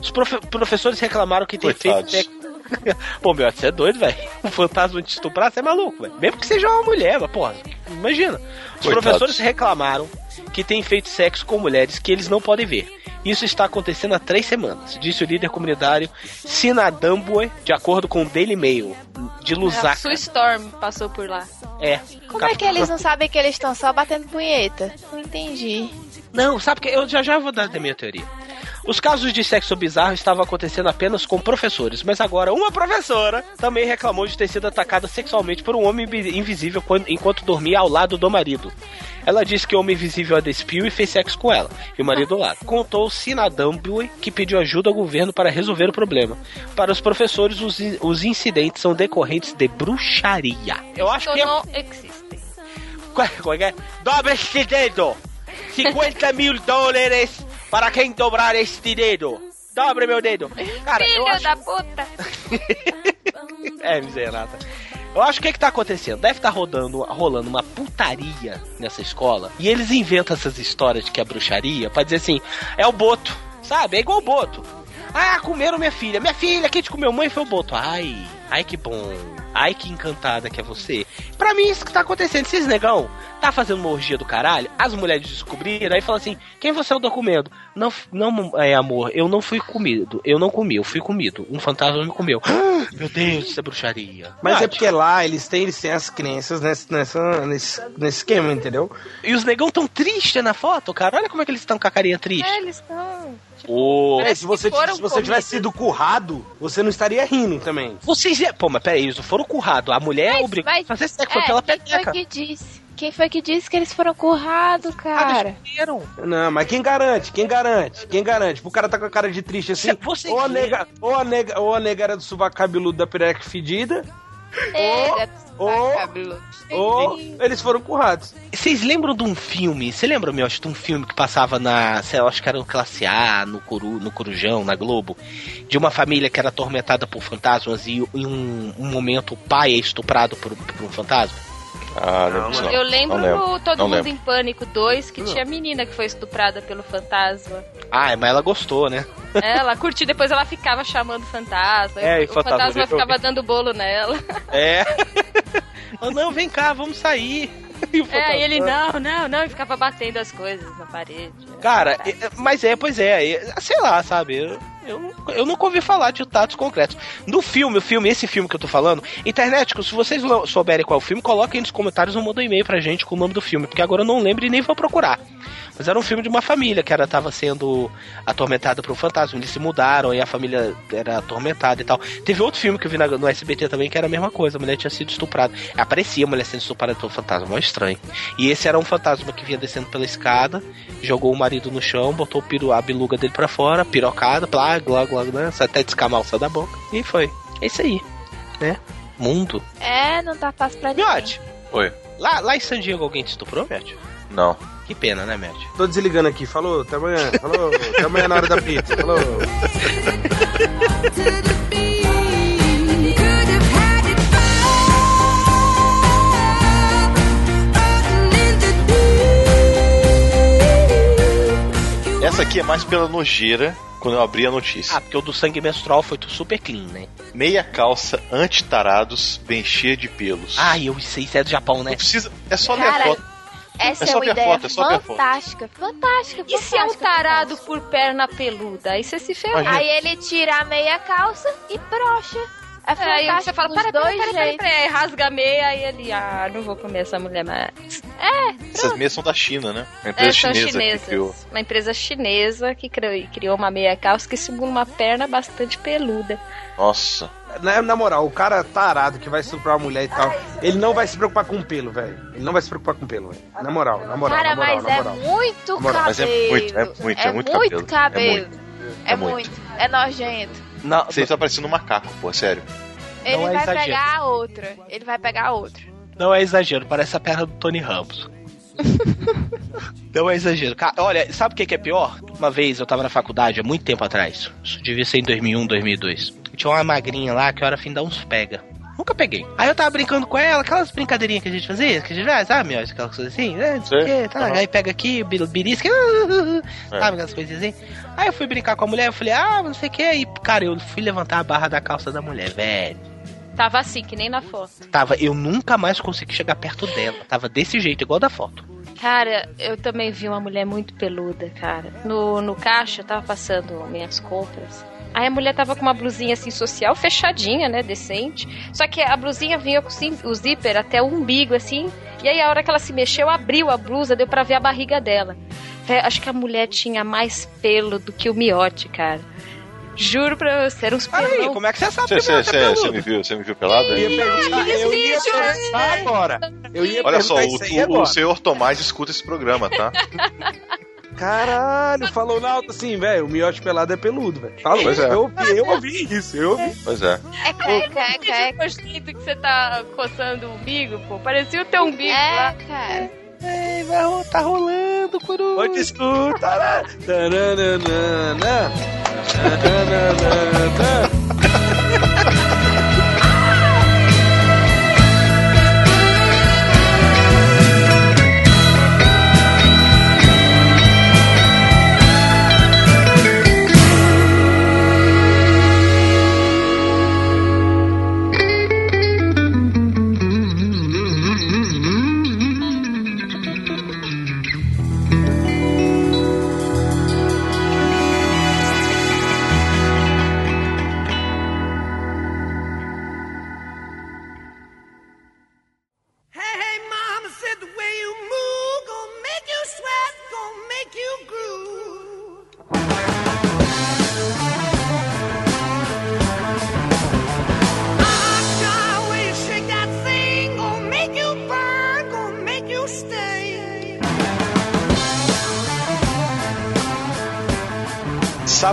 Os profe- professores reclamaram que têm feito sexo. Pô, meu, você é doido, velho? Um fantasma te estuprar, você é maluco, velho. Mesmo que seja uma mulher, mas, porra, imagina. Os Coitados. professores reclamaram que têm feito sexo com mulheres que eles não podem ver. Isso está acontecendo há três semanas, disse o líder comunitário Sinadambue, de acordo com o Daily Mail, de A Lusaka. Sue Storm passou por lá. É. Como é que eles não sabem que eles estão só batendo punheta? Não entendi. Não, sabe que eu já já vou dar a minha teoria. Os casos de sexo bizarro estavam acontecendo apenas com professores, mas agora uma professora também reclamou de ter sido atacada sexualmente por um homem invi- invisível quando- enquanto dormia ao lado do marido. Ela disse que o homem invisível a despiu e fez sexo com ela, e o marido lado. Contou Sinadambue que pediu ajuda ao governo para resolver o problema. Para os professores, os, in- os incidentes são decorrentes de bruxaria. Eu acho que é não existem. Qual- qual é? Dobra este dedo! 50 mil dólares para quem dobrar este dedo! Dobre meu dedo! Cara, Filho acho... da puta. É, miserável. Eu acho que o que, que tá acontecendo? Deve estar rodando, rolando uma putaria nessa escola. E eles inventam essas histórias de que é bruxaria pra dizer assim: é o boto, sabe? É igual o boto. Ah, comeram minha filha. Minha filha, quem te comeu mãe foi o boto. Ai, ai que bom. Ai que encantada que é você. Pra mim, isso que tá acontecendo. Esses negão tá fazendo uma orgia do caralho. As mulheres descobriram, aí falam assim: quem você é o documento? Não, não é amor, eu não fui comido. Eu não comi, eu fui comido. Um fantasma me comeu. Meu Deus, isso é bruxaria. Mas é Verdade. porque lá eles têm, eles têm as crenças nesse, nessa, nesse, nesse esquema, entendeu? E os negão tão tristes na foto, cara. Olha como é que eles estão com a carinha triste. É, eles estão. Ô, É, se você, se você tivesse sido currado, você não estaria rindo também. Vocês. Pô, mas peraí, eles não foram currados. A mulher Mas- obrigou mas- a fazer sexo, É, pela peteca. foi que disse? Quem foi que disse que eles foram currados, Ah, cara? eles viram. Não, mas quem garante? Quem garante? Quem garante? O cara tá com a cara de triste assim. Ou, a nega, ou, a nega, ou a nega era do sovaco cabeludo da perereca fedida, É, ou- cabelo. ou eles foram currados. Vocês lembram de um filme? Você lembra, meu, acho, de um filme que passava na. Sei lá, acho que era no Classe A, no, Coru, no Corujão, na Globo? De uma família que era atormentada por fantasmas e em um, um momento o pai é estuprado por, por um fantasma? Ah, disso não. Eu lembro Não lembro. Todo Não Mundo lembro. em Pânico 2 que tinha menina que foi estuprada pelo fantasma. Ah, mas ela gostou, né? Ela curtiu, depois ela ficava chamando o fantasma. É, e o fantasma fantasma ficava dando bolo nela. É. oh, não, vem cá, vamos sair. E É, e ele não, não, não, e ficava batendo as coisas na parede. Cara, é- mas é, pois é, é, sei lá, sabe? Eu, eu, nunca ouvi falar de tatos concretos. No filme, o filme, esse filme que eu tô falando, internet, se vocês souberem qual é o filme, coloquem nos comentários ou mandem um e-mail pra gente com o nome do filme, porque agora eu não lembro e nem vou procurar. Mas era um filme de uma família que era, tava sendo atormentada por um fantasma. Eles se mudaram e a família era atormentada e tal. Teve outro filme que eu vi na- no SBT também que era a mesma coisa. A mulher tinha sido estuprada. Aparecia a mulher sendo estuprada pelo fantasma. Mó estranho. E esse era um fantasma que vinha descendo pela escada, jogou o marido no chão, botou o piru, a biluga dele pra fora, pirocada, plá, glá, glá, glá, até descamar o céu da boca. E foi. É isso aí. Né? Mundo. É, não tá fácil pra ninguém. Miote, Oi. lá, lá em San Diego alguém te estuprou, Miote? Não. Que pena, né, Miote? Tô desligando aqui. Falou, até amanhã. Falou, até amanhã na hora da pizza. Falou. Essa aqui é mais pela nojeira quando eu abri a notícia. Ah, porque o do sangue menstrual foi tudo super clean, né? Meia calça anti-tarados bem cheia de pelos. Ah, eu sei, isso é do Japão, né? Não precisa. É só ler a Cara, foto. Essa É é, uma ideia foto, é só ver a foto. fantástica, fantástica, E se é um fantástica, tarado fantástica. por perna peluda? Aí você se ferrou. Imagina. Aí ele tira a meia calça e brocha. É É, aí você fala, para, para, dois para, para, para, aí rasga a meia e ele, ah, não vou comer essa mulher mais. Essas meias são da China, né? Uma É, empresa são chinesa que chinesas. criou. Uma empresa chinesa que criou, criou uma meia calça que simula uma perna bastante peluda. Nossa. Na, na moral, o cara tarado que vai estuprar uma mulher e tal, ele não vai se preocupar com pelo, velho. Ele não vai se preocupar com pelo, velho. Na moral, na moral, Cara, na moral, mas na é moral. muito Na moral, cabelo. mas é muito, é muito, é muito cabelo. É cabelo. É É muito. muito. É nojento. Não, Você tá parecendo um macaco, pô, sério. Ele Não é vai exagero. pegar a outra. Ele vai pegar a outra. não é exagero, parece a perna do Tony Ramos. não é exagero. Cara, olha, sabe o que que é pior? Uma vez eu tava na faculdade, há muito tempo atrás. Isso devia ser em 2001, 2002. E tinha uma magrinha lá que era fim de dar uns pega. Nunca peguei. Aí eu tava brincando com ela, aquelas brincadeirinhas que a gente fazia, que a gente faz, sabe, meu? Aquelas coisas assim, né? Não sei o Sei. quê, tá? Aham. Aí pega aqui, belisca, É. sabe, aquelas coisas assim. Aí eu fui brincar com a mulher, eu falei, ah, não sei o que. Aí, cara, eu fui levantar a barra da calça da mulher, velho. Tava assim, que nem na foto. Tava, eu nunca mais consegui chegar perto dela. Tava desse jeito, igual da foto. Cara, eu também vi uma mulher muito peluda, cara. No, no caixa, eu tava passando minhas compras. Aí a mulher tava com uma blusinha assim social, fechadinha, né? Decente. Só que a blusinha vinha com o zíper até o umbigo, assim. E aí a hora que ela se mexeu, abriu a blusa, deu pra ver a barriga dela. Acho que a mulher tinha mais pelo do que o miote, cara. Juro pra você, era uns Aí, pelão. como é que você sabe Você, que você, ela é você, peluda? você me viu, você me viu pelado? Eu ia perguntar, eu ia perguntar agora. Eu ia Olha só, o, o- agora. o senhor Tomás escuta esse programa, tá? Caralho, falou na alta assim, velho. O miote pelado é peludo, velho. Falou, Pois é. eu, ouvi, eu ouvi isso, eu ouvi. Pois é. É caca, é caca. O jeito que você tá coçando o umbigo, pô. Parecia o teu umbigo lá. É, cara. Ei, vai, tá rolando, curu. Pode escutar. Taranana, taranana.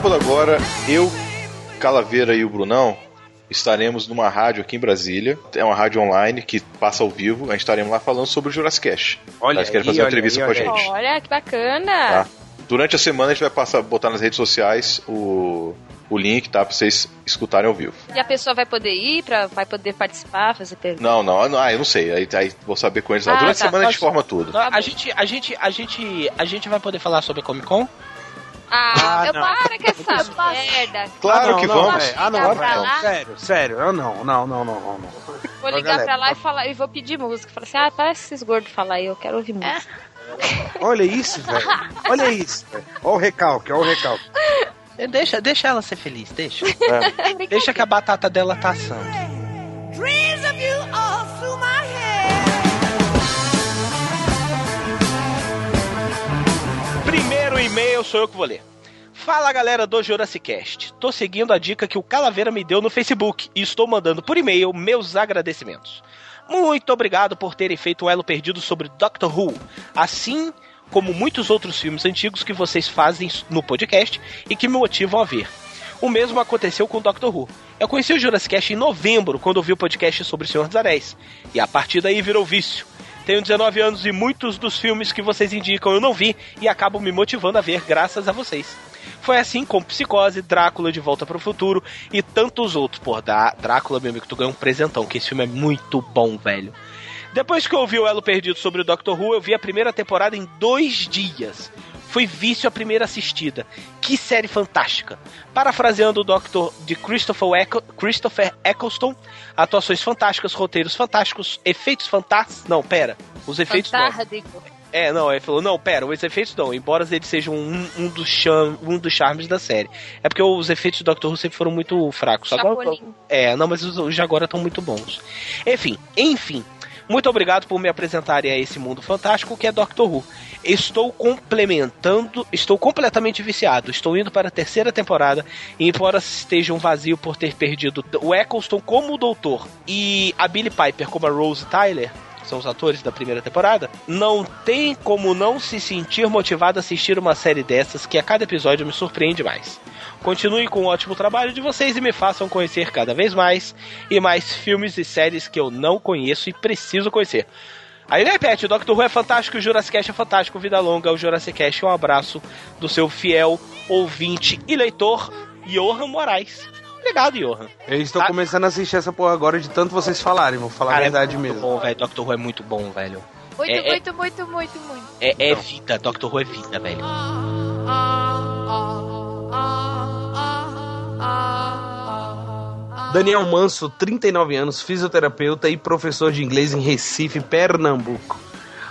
Sábado agora, eu, Calaveira e o Brunão estaremos numa rádio aqui em Brasília. É uma rádio online que passa ao vivo. A gente estaremos lá falando sobre o Jurassic Cast. Olha Eles querem fazer uma entrevista aí, com a gente. Olha, que bacana. Tá? Durante a semana a gente vai passar, botar nas redes sociais o, o link, tá? Pra vocês escutarem ao vivo. E a pessoa vai poder ir, pra, vai poder participar, fazer perguntas. Não, não, não, ah, eu não sei. Aí, aí vou saber com eles lá. Ah, Durante tá. a semana a gente forma tudo. Não, A gente, a gente, a gente, a gente vai poder falar sobre a Comic Con? Ah, Ah, eu não. para com essa merda. Claro Ah, não, que não, vamos. velho. Ah, não, não, lá? Sério, sério. Eu não, não, não, não, não. não. Vou ligar galera, pra lá ó. e falar e vou pedir música. Falar assim, ah, para esses gordos falar aí, eu quero ouvir música. Olha isso, velho. Olha isso, velho. Olha o recalque, olha o recalque. É, Deixa, deixa ela ser feliz, deixa. É. deixa que a batata dela tá assando. E-mail sou eu que vou ler. Fala galera do Jurassic Cast. Tô seguindo a dica que o Calaveira me deu no Facebook e estou mandando por e-mail meus agradecimentos. Muito obrigado por terem feito o elo perdido sobre Doctor Who, assim como muitos outros filmes antigos que vocês fazem no podcast e que me motivam a ver. O mesmo aconteceu com Doctor Who. Eu conheci o Jurassic Cast em novembro, quando ouvi o podcast sobre o Senhor dos Anéis, e a partir daí virou vício. Tenho 19 anos e muitos dos filmes que vocês indicam eu não vi e acabo me motivando a ver graças a vocês. Foi assim com Psicose, Drácula de Volta para o Futuro e tantos outros. Pô, da Drácula, meu amigo, tu ganhou um presentão, que esse filme é muito bom, velho. Depois que eu ouvi o Elo Perdido sobre o Doctor Who, eu vi a primeira temporada em dois dias. Foi vício a primeira assistida. Que série fantástica. Parafraseando o Doctor de Christopher, Christopher Eccleston, atuações fantásticas, roteiros fantásticos, efeitos fantásticos. Não, pera. Os efeitos. Fantástico. É, não, ele falou, não, pera, os efeitos não, embora eles sejam um, um, dos cham, um dos charmes da série. É porque os efeitos do Doctor Who sempre foram muito fracos. Agora, Chapolin. é, não, mas os, os de agora estão muito bons. Enfim, enfim. Muito obrigado por me apresentarem a esse mundo fantástico que é Doctor Who. Estou complementando, estou completamente viciado. Estou indo para a terceira temporada e embora esteja um vazio por ter perdido o Eccleston como o Doutor e a Billie Piper como a Rose Tyler, que são os atores da primeira temporada, não tem como não se sentir motivado a assistir uma série dessas que a cada episódio me surpreende mais. Continuem com o ótimo trabalho de vocês e me façam conhecer cada vez mais e mais filmes e séries que eu não conheço e preciso conhecer. Aí repete, o Doctor Who é fantástico, o Jurassic Cast é fantástico, vida longa, o Jurassic Cast, um abraço do seu fiel ouvinte e leitor, Johan Moraes. Obrigado, Johan. Eu estou Tá. começando a assistir essa porra agora de tanto vocês falarem, vou falar a verdade é muito mesmo. bom, velho. Doctor Who é muito bom, velho. Muito, É, é- muito, muito, muito, muito. É, é vida, Doctor Who é vida, velho. Daniel Manso, 39 anos, fisioterapeuta e professor de inglês em Recife, Pernambuco.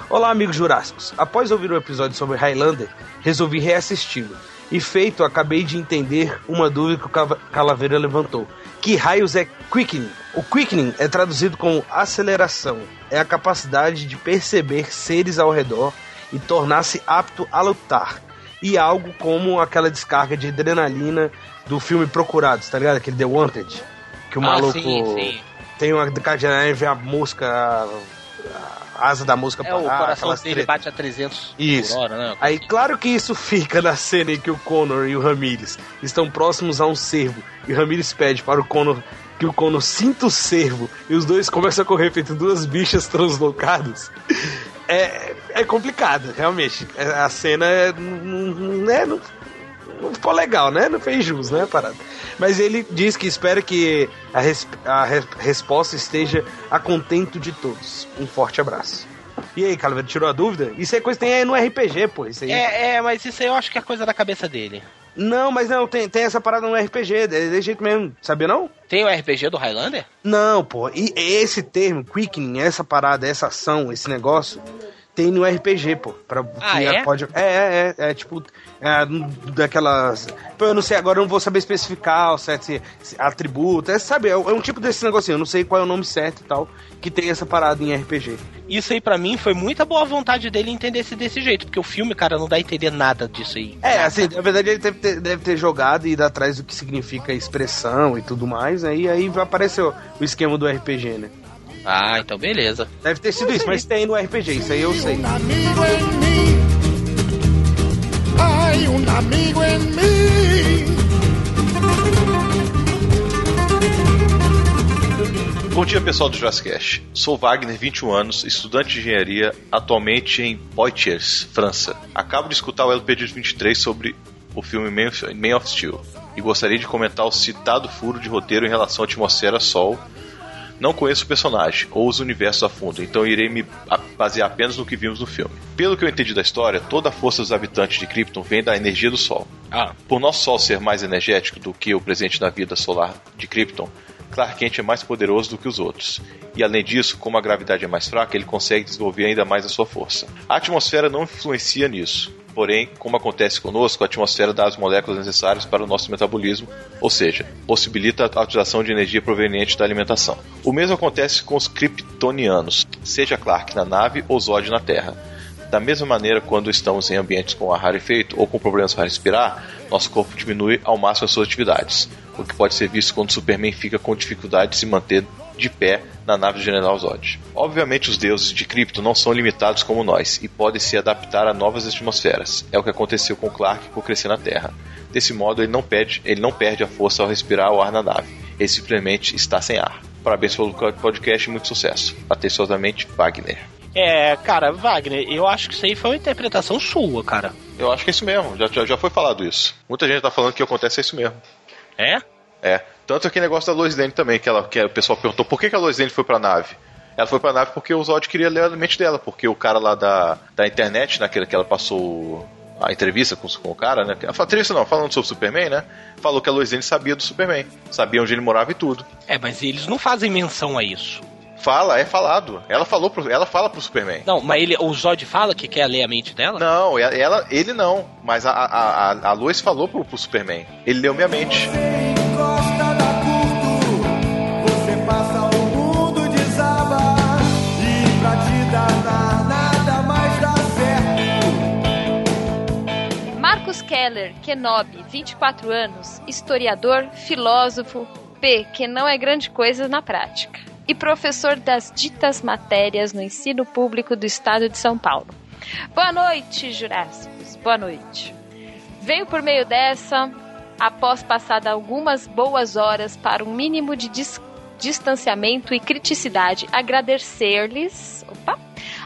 Olá, amigos jurássicos. Após ouvir o episódio sobre Highlander, resolvi reassisti-lo. E feito, acabei de entender uma dúvida que o Calaveira levantou. Que raios é quickening? O quickening é traduzido como aceleração. É a capacidade de perceber seres ao redor e tornar-se apto a lutar. E algo como aquela descarga de adrenalina do filme Procurados, tá ligado? Aquele The Wanted. Que o Ah, maluco sim, sim. tem uma descarga de adrenalina e vê a mosca, a asa da mosca É, o coração dele treta. bate a 300 Isso. por hora, né? Aí, claro que isso fica na cena em que o Connor e o Ramirez estão próximos a um cervo e o Ramirez pede para o Connor que o Connor sinta o cervo e os dois começam a correr feito duas bichas translocadas. É, é complicado, realmente. É, A cena é, não, não, é, não, não ficou legal, né? Não fez jus, né, parada. Mas ele diz que espera que a, res- a re- resposta esteja a contento de todos. Um forte abraço. E aí, Calaveira, tirou a dúvida? Isso é coisa que tem aí no RPG, pô. Isso aí. É, é, mas isso aí eu acho que é coisa da cabeça dele. Não, mas não, tem, tem essa parada no RPG, é desse jeito mesmo. Sabia não? Tem o RPG do Highlander? Não, pô. E esse termo, quickening, essa parada, essa ação, esse negócio, tem no RPG, pô. Pra, Ah, que é? Pode, é, é, é, é tipo, é, daquelas. Pô, eu não sei, agora eu não vou saber especificar o certo se, se atributo. É, sabe, é, um tipo desse negocinho, eu não sei qual é o nome certo e tal, que tem essa parada em RPG. Isso aí pra mim foi muita boa vontade dele entender esse desse jeito, porque o filme, cara, não dá a entender nada disso aí. É, assim, na verdade ele deve ter, deve ter jogado e ido atrás do que significa expressão e tudo mais, né? E aí o, o esquema do RPG, né? Ah, então beleza. Deve ter sido isso, mas tem no RPG, isso aí eu sei. amigo un amigo en mí. Bom dia, pessoal do Jurassic. Sou Wagner, 21 anos, estudante de engenharia, atualmente em Poitiers, França. Acabo de escutar o LP de 23 sobre o filme Man of Steel e gostaria de comentar o citado furo de roteiro em relação à atmosfera Sol. Não conheço o personagem ou os universos a fundo, então irei me basear apenas no que vimos no filme. Pelo que eu entendi da história, toda a força dos habitantes de Krypton vem da energia do Sol. Ah, Por nosso Sol ser mais energético do que o presente na vida solar de Krypton, Clark Kent é mais poderoso do que os outros. E além disso, como a gravidade é mais fraca, ele consegue desenvolver ainda mais a sua força. A atmosfera não influencia nisso. Porém, como acontece conosco, a atmosfera dá as moléculas necessárias para o nosso metabolismo, ou seja, possibilita a utilização de energia proveniente da alimentação. O mesmo acontece com os kryptonianos, seja Clark na nave ou Zod na Terra. Da mesma maneira, quando estamos em ambientes com ar rarefeito ou com problemas para respirar, nosso corpo diminui ao máximo as suas atividades, o que pode ser visto quando Superman fica com dificuldade de se manter de pé na nave do General Zod. Obviamente, os deuses de Krypton não são limitados como nós e podem se adaptar a novas atmosferas. É o que aconteceu com Clark por crescer na Terra. Desse modo, ele não perde, ele não perde a força ao respirar o ar na nave. Ele simplesmente está sem ar. Parabéns pelo podcast e muito sucesso. Atenciosamente, Wagner. É, cara, Wagner, eu acho que isso aí foi uma interpretação sua, cara. Eu acho que é isso mesmo, já, já, já foi falado isso. Muita gente tá falando que acontece isso mesmo. É? É. Tanto aquele negócio da Lois Lane também, que, ela, que o pessoal perguntou por que, que a Lois Lane foi pra nave. Ela foi pra nave porque o Zod queria ler a mente dela, porque o cara lá da, da internet, naquele que ela passou a entrevista com, com o cara, né? A entrevista não, falando sobre o Superman, né? Falou que a Lois Lane sabia do Superman, sabia onde ele morava e tudo. É, mas eles não fazem menção a isso. Fala, é falado. Ela falou pro, ela fala pro Superman. Não, mas ele, o Zod fala que quer ler a mente dela? Não, ela, ela- ele não. Mas a, a, a, a Lois falou pro, pro Superman. Ele leu minha mente. Keller, Kenobi, 24 anos, historiador, filósofo, P, que não é grande coisa na prática, e professor das ditas matérias no ensino público do estado de São Paulo. Boa noite, Jurássicos, boa noite. Venho por meio dessa, após passar algumas boas horas para um mínimo de dis- distanciamento e criticidade, agradecer-lhes.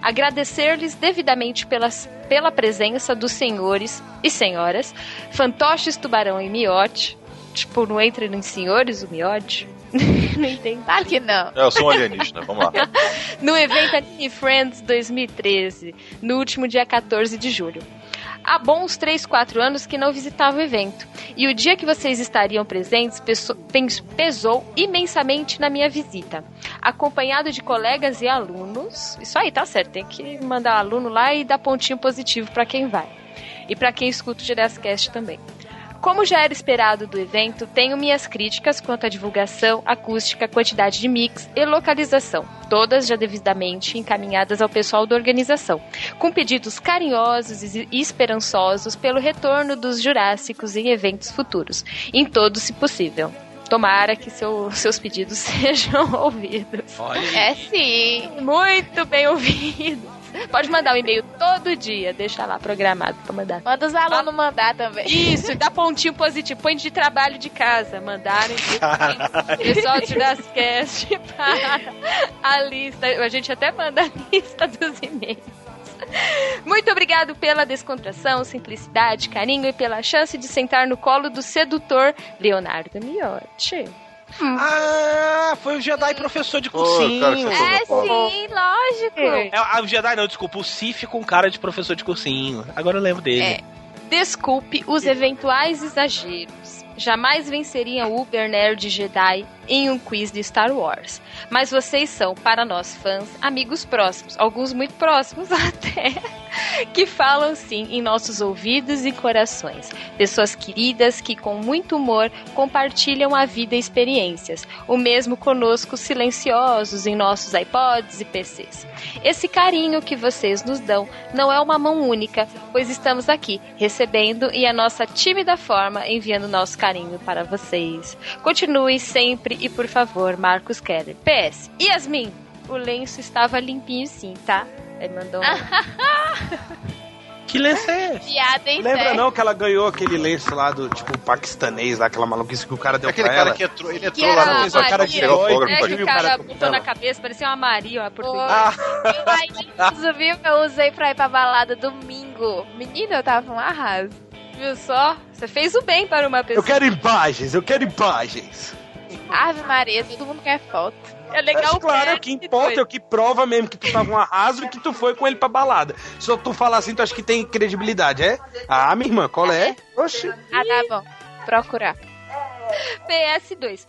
Agradecer-lhes devidamente pelas, pela presença dos senhores e senhoras, fantoches, tubarão e miote. Tipo, não entra em senhores o miote? não entendi. Claro que não. É, eu sou um alienígena, vamos lá. no evento Anime Friends 2013, no último dia 14 de julho. Há bons 3, 4 anos que não visitava o evento, e o dia que vocês estariam presentes pesou imensamente na minha visita. Acompanhado de colegas e alunos. Isso aí, tá certo, tem que mandar aluno lá e dar pontinho positivo para quem vai. E para quem escuta o Jurassicast também. Como já era esperado do evento, tenho minhas críticas quanto à divulgação, acústica, quantidade de mix e localização, todas já devidamente encaminhadas ao pessoal da organização, com pedidos carinhosos e esperançosos pelo retorno dos Jurássicos em eventos futuros, em todos se possível. Tomara que seu- seus pedidos sejam ouvidos. É sim. Muito bem ouvidos. Pode mandar um e-mail todo dia, deixa lá programado pra mandar. Manda os alunos mandar também. Isso, dá pontinho positivo. Põe de trabalho de casa. Mandarem o pessoal do Jurassicast para a lista. A gente até manda a lista dos e-mails. Muito obrigado pela descontração, simplicidade, carinho e pela chance de sentar no colo do sedutor Leonardo Miotti. Ah, foi o Jedi professor de cara, cursinho. você É falou. sim, lógico. É. É, ah, o Jedi não, desculpa, o Sif com cara de professor de cursinho. Agora eu lembro dele. É. Desculpe os eventuais exageros. Jamais venceria o Uber Nerd Jedi em um quiz de Star Wars. Mas vocês são, para nós fãs, amigos próximos, alguns muito próximos até, que falam sim em nossos ouvidos e corações. Pessoas queridas que, com muito humor, compartilham a vida e experiências. O mesmo conosco, silenciosos em nossos iPods e PCs. Esse carinho que vocês nos dão não é uma mão única, pois estamos aqui recebendo e a nossa tímida forma enviando nosso carinho para vocês. Continue sempre e, por favor, Marcos Keller. PS, Yasmin, o lenço estava limpinho sim, tá? Ele mandou um... Que lenço é esse? Piada em Lembra sério. não que ela ganhou aquele lenço lá do, tipo, paquistanês, lá, aquela maluquice que o cara deu Aquele pra cara ela? que entrou, ele Que entrou lá era no o cara que Maria. pegou autógrafo É que o cara cara botou na cabeça, parecia uma Maria, uma portuguesa. Ah, Mas viu que eu usei pra ir pra balada domingo. Menina, eu tava um arraso. Viu só? Você fez o bem para uma eu pessoa. quero imagens, eu quero imagens. Ave Maria, todo mundo quer foto. É legal Mas, claro, ver o que importa é o que prova mesmo que tu tava um arraso e que tu foi com ele pra balada. Se tu falar assim, tu acha que tem credibilidade, é? Ah, minha irmã, qual é? Oxi. Ah, tá bom. Procurar. PS2.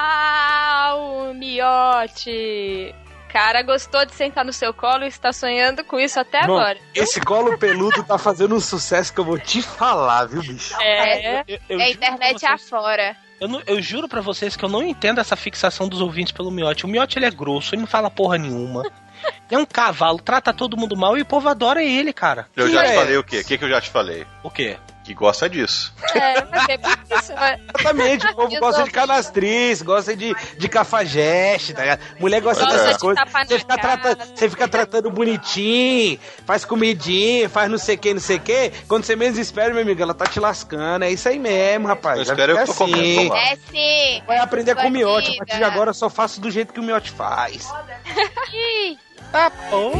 Uau, miote! Cara, gostou de sentar no seu colo e está sonhando com isso até Irmão, agora. Esse colo peludo tá fazendo um sucesso que eu vou te falar, viu, bicho? É. Eu- eu É juro pra internet vocês- afora. Eu, não- eu juro pra vocês que eu não entendo essa fixação dos ouvintes pelo miote. O miote ele é grosso, ele não fala porra nenhuma. É um cavalo, trata todo mundo mal e o povo adora ele, cara. Eu Que já te é? falei o quê? O que, que eu já te falei? O quê? Que gosta disso. É, mas é bem isso. mas- Exatamente, o povo os gosta de canastriz, gosta de, de cafajeste, tá ligado? Mulher gosta Gosta dessas de coisas. Você fica, tratando, você fica tratando bonitinho, faz comidinha, faz não sei o que, não sei o que. Quando você menos espera, meu amigo, ela tá te lascando. É isso aí mesmo, rapaz. Eu espero eu que tô comendo, vamos lá. É sim. Vai aprender com o miote. A partir de agora eu só faço do jeito que o miote faz. Ih, Tá bom.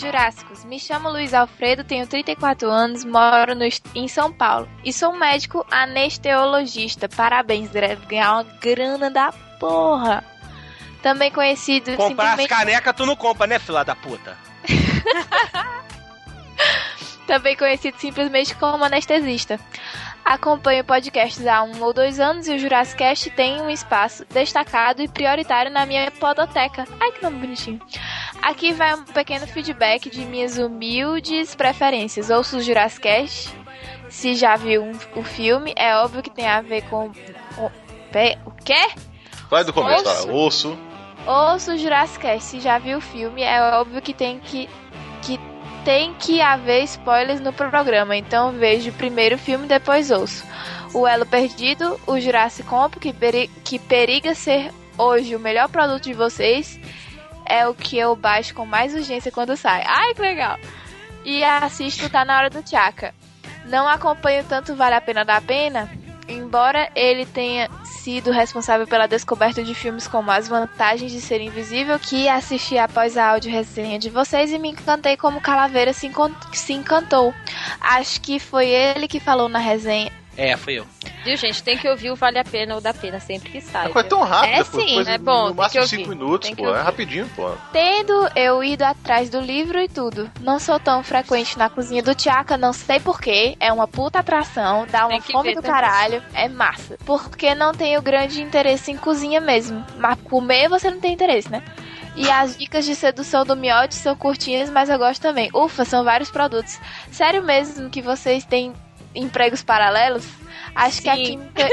Jurássicos, me chamo Luiz Alfredo, tenho 34 anos, moro no em São Paulo e sou médico anesteologista. Parabéns, deve ganhar uma grana da porra. Também conhecido Comprar as simplesmente, canecas tu não compra, né, fila da puta? também conhecido simplesmente como anestesista. Acompanho podcasts há um ou dois anos e o Jurassicast tem um espaço destacado e prioritário na minha podoteca. Ai, que nome bonitinho. Aqui vai um pequeno feedback de minhas humildes preferências. Ouço o Jurassicast. Se já viu um- o filme, é óbvio que tem a ver com. com pe- o quê? Vai do começo, Osso. tá? Osso. Ouço o Jurassicast. Se já viu o filme, é óbvio que tem que. que tem que haver spoilers no programa. Então vejo primeiro o filme, depois ouço. O Elo Perdido, o Jurassic Comp, que, peri que periga ser hoje o melhor produto de vocês, é o que eu baixo com mais urgência quando sai. Ai, que legal! E assisto Tá Na Hora do Tchaka. Não acompanho tanto Vale a Pena da Pena, embora ele tenha sido responsável pela descoberta de filmes como As Vantagens de Ser Invisível, que assisti após a áudio resenha de vocês e me encantei como Calaveira se, se encantou. Acho que foi ele que falou na resenha. É, foi eu. Viu, gente? Tem que ouvir o Vale a Pena ou da Pena sempre que sai. É viu? tão rápida, É pô, sim, coisa é bom, no máximo que 5 ouvir, minutos, pô. É rapidinho, pô. Tendo eu ido atrás do livro e tudo. Não sou tão frequente na cozinha do Tchaka, não sei porquê. É uma puta atração, dá uma fome ver do também. caralho. É massa. Porque não tenho grande interesse em cozinha mesmo. Mas comer você não tem interesse, né? E as dicas de sedução do Miote são curtinhas, mas eu gosto também. Ufa, são vários produtos. Sério mesmo que vocês têm empregos paralelos? Acho que a Sim. química.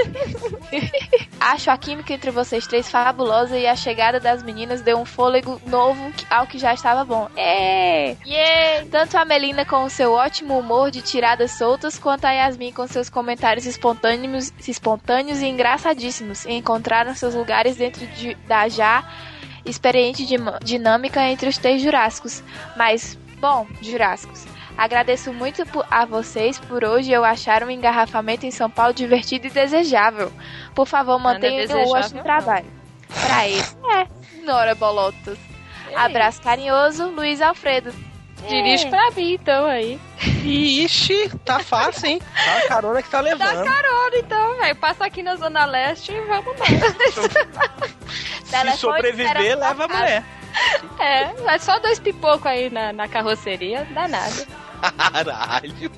Acho a química entre vocês três fabulosa e a chegada das meninas deu um fôlego novo ao que já estava bom. É! Yeah! Tanto a Melina com o seu ótimo humor de tiradas soltas, quanto a Yasmin com seus comentários espontâneos, espontâneos e engraçadíssimos encontraram seus lugares dentro de- da já experiente dinâmica entre os três jurássicos. Mas, bom, jurássicos, agradeço muito a vocês por hoje eu achar um engarrafamento em São Paulo divertido e desejável. Por favor, Nada mantenham o não. trabalho. Pra ele. É, Nora Bolotos. Abraço carinhoso, Luiz Alfredo. Dirige pra mim, então, aí. Ixi, tá fácil, hein? Tá a carona que tá Dá levando. carona, então, velho. Passa aqui na Zona Leste e vamos lá. Se sobreviver, leva a mulher. é, mas só dois pipocos aí na, na carroceria, dá nada. Caralho.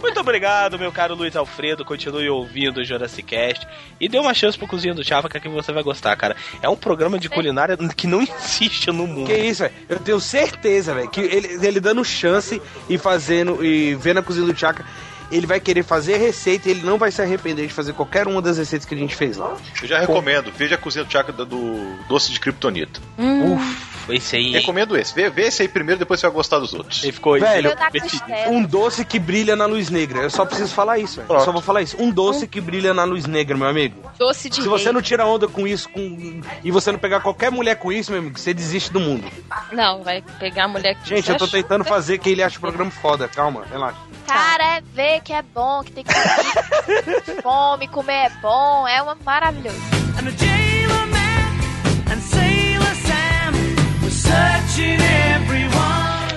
Muito obrigado, meu caro Luiz Alfredo. Continue ouvindo o Jurassic Cast. E dê uma chance pro Cozinha do Chava, que aqui você vai gostar, cara. É um programa de culinária que não existe no mundo. Que isso, velho? Eu tenho certeza, velho, que ele, ele dando chance e fazendo e vendo a cozinha do Chaka, ele vai querer fazer a receita e ele não vai se arrepender de fazer qualquer uma das receitas que a gente fez lá. Eu já recomendo. Veja a cozinha do Chaka do doce de Kryptonita. Ufa, esse aí. Recomendo esse. Vê, vê esse aí primeiro, depois você vai gostar dos outros. Ele ficou Velho, costela. Um doce que brilha na luz negra. Eu só preciso falar isso, velho. Eu só vou falar isso. Um doce que brilha na luz negra, meu amigo. Doce de Se você rei. não tira onda com isso com... e você não pegar qualquer mulher com isso, meu amigo, você desiste do mundo. Não, vai pegar a mulher que Gente, eu tô tentando fazer que ele ache o programa foda. Calma, relaxa. Cara, é ver que é bom, que tem que ter fome, comer é bom, é uma maravilhoso.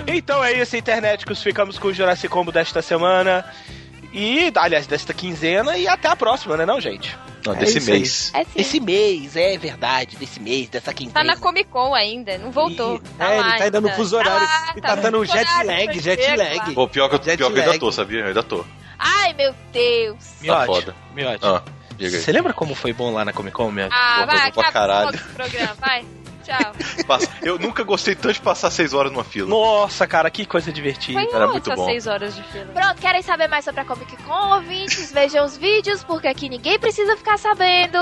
Então é isso, internéticos. Ficamos com o Jurassic Combo desta semana. E, aliás, desta quinzena. E até a próxima, né, não, gente? Não, É desse mês. É. Esse mês, é verdade, desse mês, dessa quinta. Tá na Comic Con ainda, não voltou. E- Tá é, lá ele tá ainda no ainda. fuso horário. Ah, ele tá tá no dando jet horário, lag, jet chega lag. Pô, pior que, eu, Jet pior que eu ainda tô, sabia? Eu ainda tô. Ai, meu Deus. Tá Miote, foda. Miote. Ah. Você lembra como foi bom lá na Comic Con, Miote? Ah, Pô, vai, tô pra acaba caralho. programa, vai. Tchau. Eu nunca gostei tanto de passar seis horas numa fila. Nossa, cara, que coisa divertida. Foi Era muito bom. seis horas de fila. Pronto, querem saber mais sobre a Comic Con, ouvintes? Vejam os vídeos, porque aqui ninguém precisa ficar sabendo.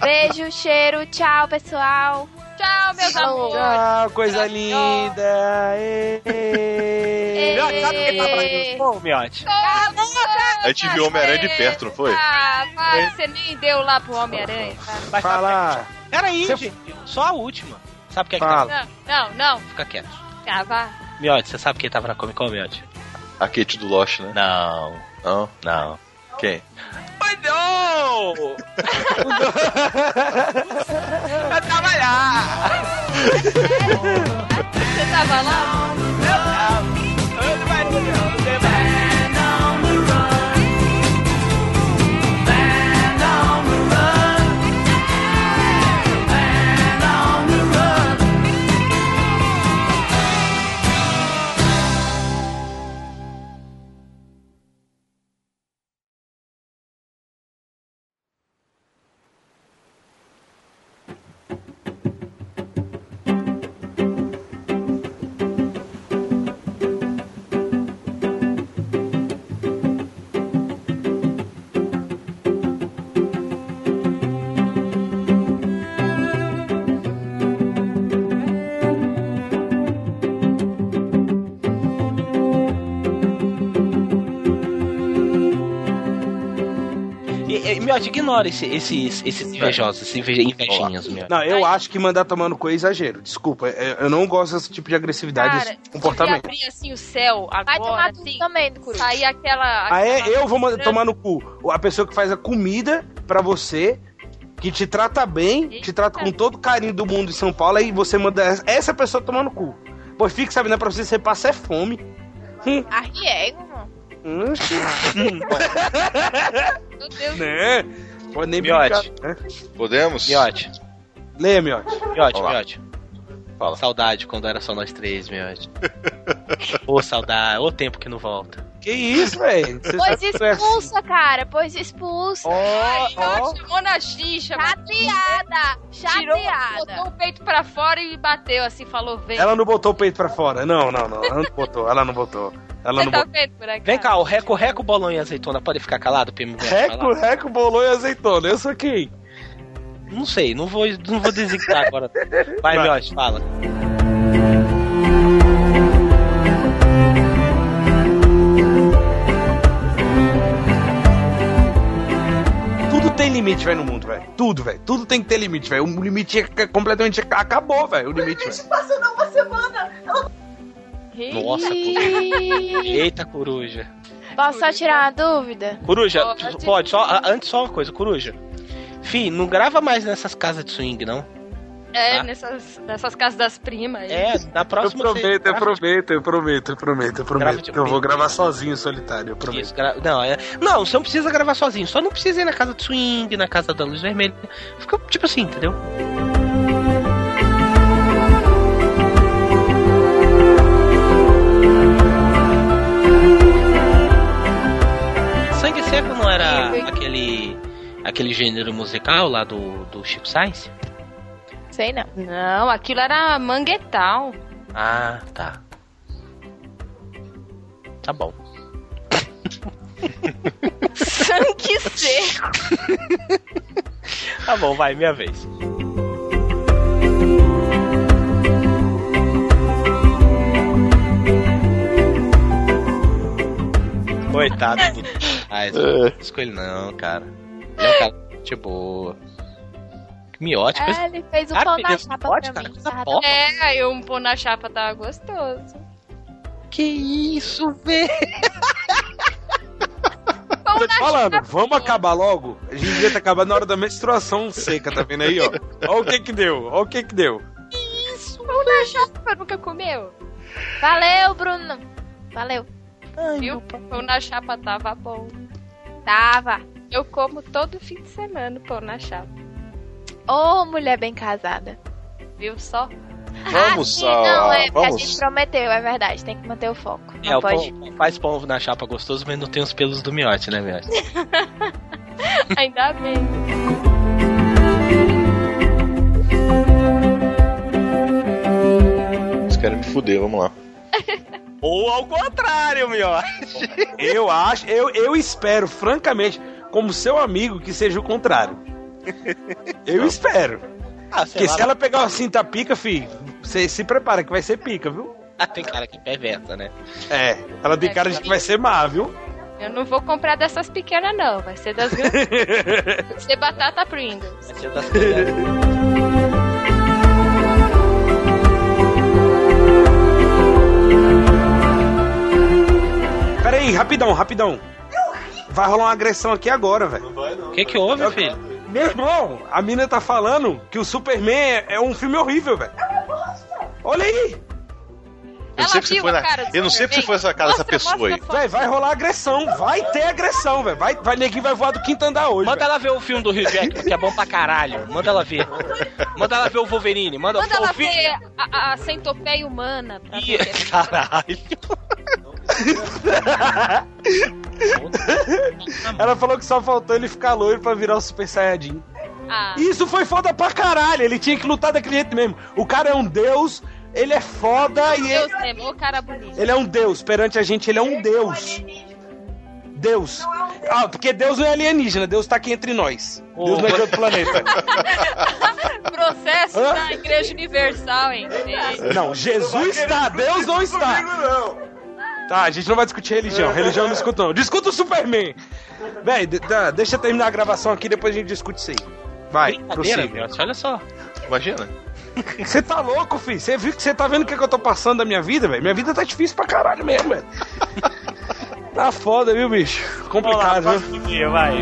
Beijo, cheiro, tchau, pessoal. Tchau, meus amores. Tchau, coisa Tchau. linda. Ê. Miote, sabe quem tava lá no Comic Con, Miote? A gente viu Homem-Aranha de perto, não foi? Ah, vai, você nem deu lá pro Homem-Aranha. tá? Vai Fala. Peraí, gente. Só a última. Sabe quem é que Fala. tava? Não, não, não. Fica quieto. Ah, vá. Miote, você sabe quem tava na Comic Con, Miote? A Kate do Lost, né? Não, Não? não. Quem? Ai, não! Vai trabalhar! Você tava lá? Ele vai, ele vai. Miote, ignora esse, esses, esses invejosos, esses inveja- invejinhas, Miote. Não, eu acho que mandar tomar no cu é exagero. Desculpa, eu eu não gosto desse tipo de agressividade, Cara, desse comportamento. abrir assim o céu Vai tomar agora, tudo assim. também do Coruja. Sair aquela... Ah, é? aquela- Eu vou mandar tomar no cu. A pessoa que faz a comida pra você, que te trata bem, te trata com todo o carinho do mundo em São Paulo, aí você manda essa pessoa tomar no cu. Pois fique sabendo, é pra você, você passa é fome. Hum, Arriego, mano. hum, Meu Deus. né? Pode nem Miote. né? Podemos? Miote, Leia, Miote. Miote, Olá. Miote. Fala. Saudade quando era só nós três, Miote. Ô, saudade, ô tempo que não volta. Que isso, velho? Pois é assim. expulsa, cara. Pois expulsa. Ela ó. chamou na xixa, Chateada. tirou, botou Chateada. o peito pra fora e bateu assim, falou, vem. Ela não botou o peito pra fora. Não, não, não. Ela não botou. Ela não botou. Ela Você não tá vendo por aqui? Vem cá, o Reco, Reco, Bolão e Azeitona pode ficar calado mim Reco, reco, bolou e azeitona. Eu sou quem? Não sei, não vou, não vou designar agora. Vai. Miote, fala. Tudo tem limite, velho, no mundo, velho. Tudo, velho. Tudo tem que ter limite, velho. O limite é completamente acabou, velho. O limite, velho. Nossa, coruja. Eita, coruja. Posso só tirar uma dúvida? Coruja, Pode. pode, só, a- antes só uma coisa, coruja. Fih, não grava mais nessas casas de swing, não. É, Tá. nessas, nessas casas das primas. É, na Eu próxima prometo, eu prometo, eu prometo, eu prometo, eu prometo. de que Eu vou gravar sozinho, solitário, eu prometo. Isso, gra- Não, é... não, você não precisa gravar sozinho, só não precisa ir na casa de swing, na casa da luz vermelha. Fica tipo assim, entendeu? Sangue Seco não era aquele aquele gênero musical lá do, do Chico Sainz? Sei não. Não, aquilo era manguetal. Ah, tá. Tá bom. Sangue seco. Tá bom, vai, minha vez. Coitado do. Ai, não com ele não, cara. Ele é um cara de boa. Miote. É, ele fez Ah, pão na chapa pote, pra cara, mim. boa. É, aí um pão na chapa tava gostoso. Que isso, velho? Pão Tô te na falando, chapa. vamos acabar logo? A gente devia ter acabado na hora da menstruação seca, tá vendo aí, ó? Ó o que que deu, ó o que que deu. Pão na chapa nunca comeu. Valeu, Bruno. Valeu. Viu? Pão na chapa tava bom. Tava. Eu como todo fim de semana pão na chapa. Ô, mulher bem casada. Viu só? Vamos, ah, sim, não, é, porque a vamos. gente prometeu, é verdade, tem que manter o foco. Não É, o pode. pão, faz pão na chapa gostoso, mas não tem os pelos do miote, né, miote? Ainda bem. Querem me fuder, vamos lá. Ou ao contrário, miote. Eu acho, eu, eu espero, francamente, como seu amigo, que seja o contrário. Eu espero. Ah, Porque lá. se ela pegar uma cinta pica, fi, você se prepara que vai ser pica, viu? Ah, tem cara que é perversa, né? É, ela tem cara de que vai ser má, viu? Eu não vou comprar dessas pequenas, não. Vai ser das grandes. Vai ser batata Pringles. Vai ser das pequenas. Pera aí, rapidão, rapidão. Vai rolar uma agressão aqui agora, velho. O que que houve, filho? Meu irmão, a mina tá falando que o Superman é, é um filme horrível, velho. Olha aí! Eu não sei se foi na... Eu não sei se foi essa cara dessa pessoa aí. Véi, vai rolar agressão. Vai ter agressão, velho. Vai, vai, neguinho vai voar do quinto andar hoje. Manda velho. ela ver o filme do Rio Jackman, que é bom pra caralho. Manda ela ver. Manda ela ver o Wolverine. Manda, Manda ela o ver a, a centopeia humana. Pra Ih, é Caralho. Ela falou que só faltou ele ficar loiro pra virar o Super Saiyajin. Ah, Isso foi foda pra caralho. Ele tinha que lutar daquele jeito mesmo. O cara é um deus, ele é foda e Deus ele, mesmo, ô cara bonito. ele é um deus. Perante a gente, ele é um deus. Deus. Ah, porque Deus não é alienígena, Deus tá aqui entre nós. Deus não é de outro planeta. Processo Hã? da Igreja Universal, hein? Ei, Não, Jesus está, Deus não está. Tá, a gente não vai discutir religião. Religião não discuta, não. Discuta o Superman. Véi, tá, deixa eu terminar a gravação aqui, depois a gente discute isso aí. Vai, prossiga. Olha só. Imagina. Você tá louco, filho? Você viu que você tá vendo o que, que eu tô passando da minha vida, velho? Minha vida tá difícil pra caralho mesmo, velho. Tá foda, viu, bicho? Complicado, Vamos lá, viu? dia, vai.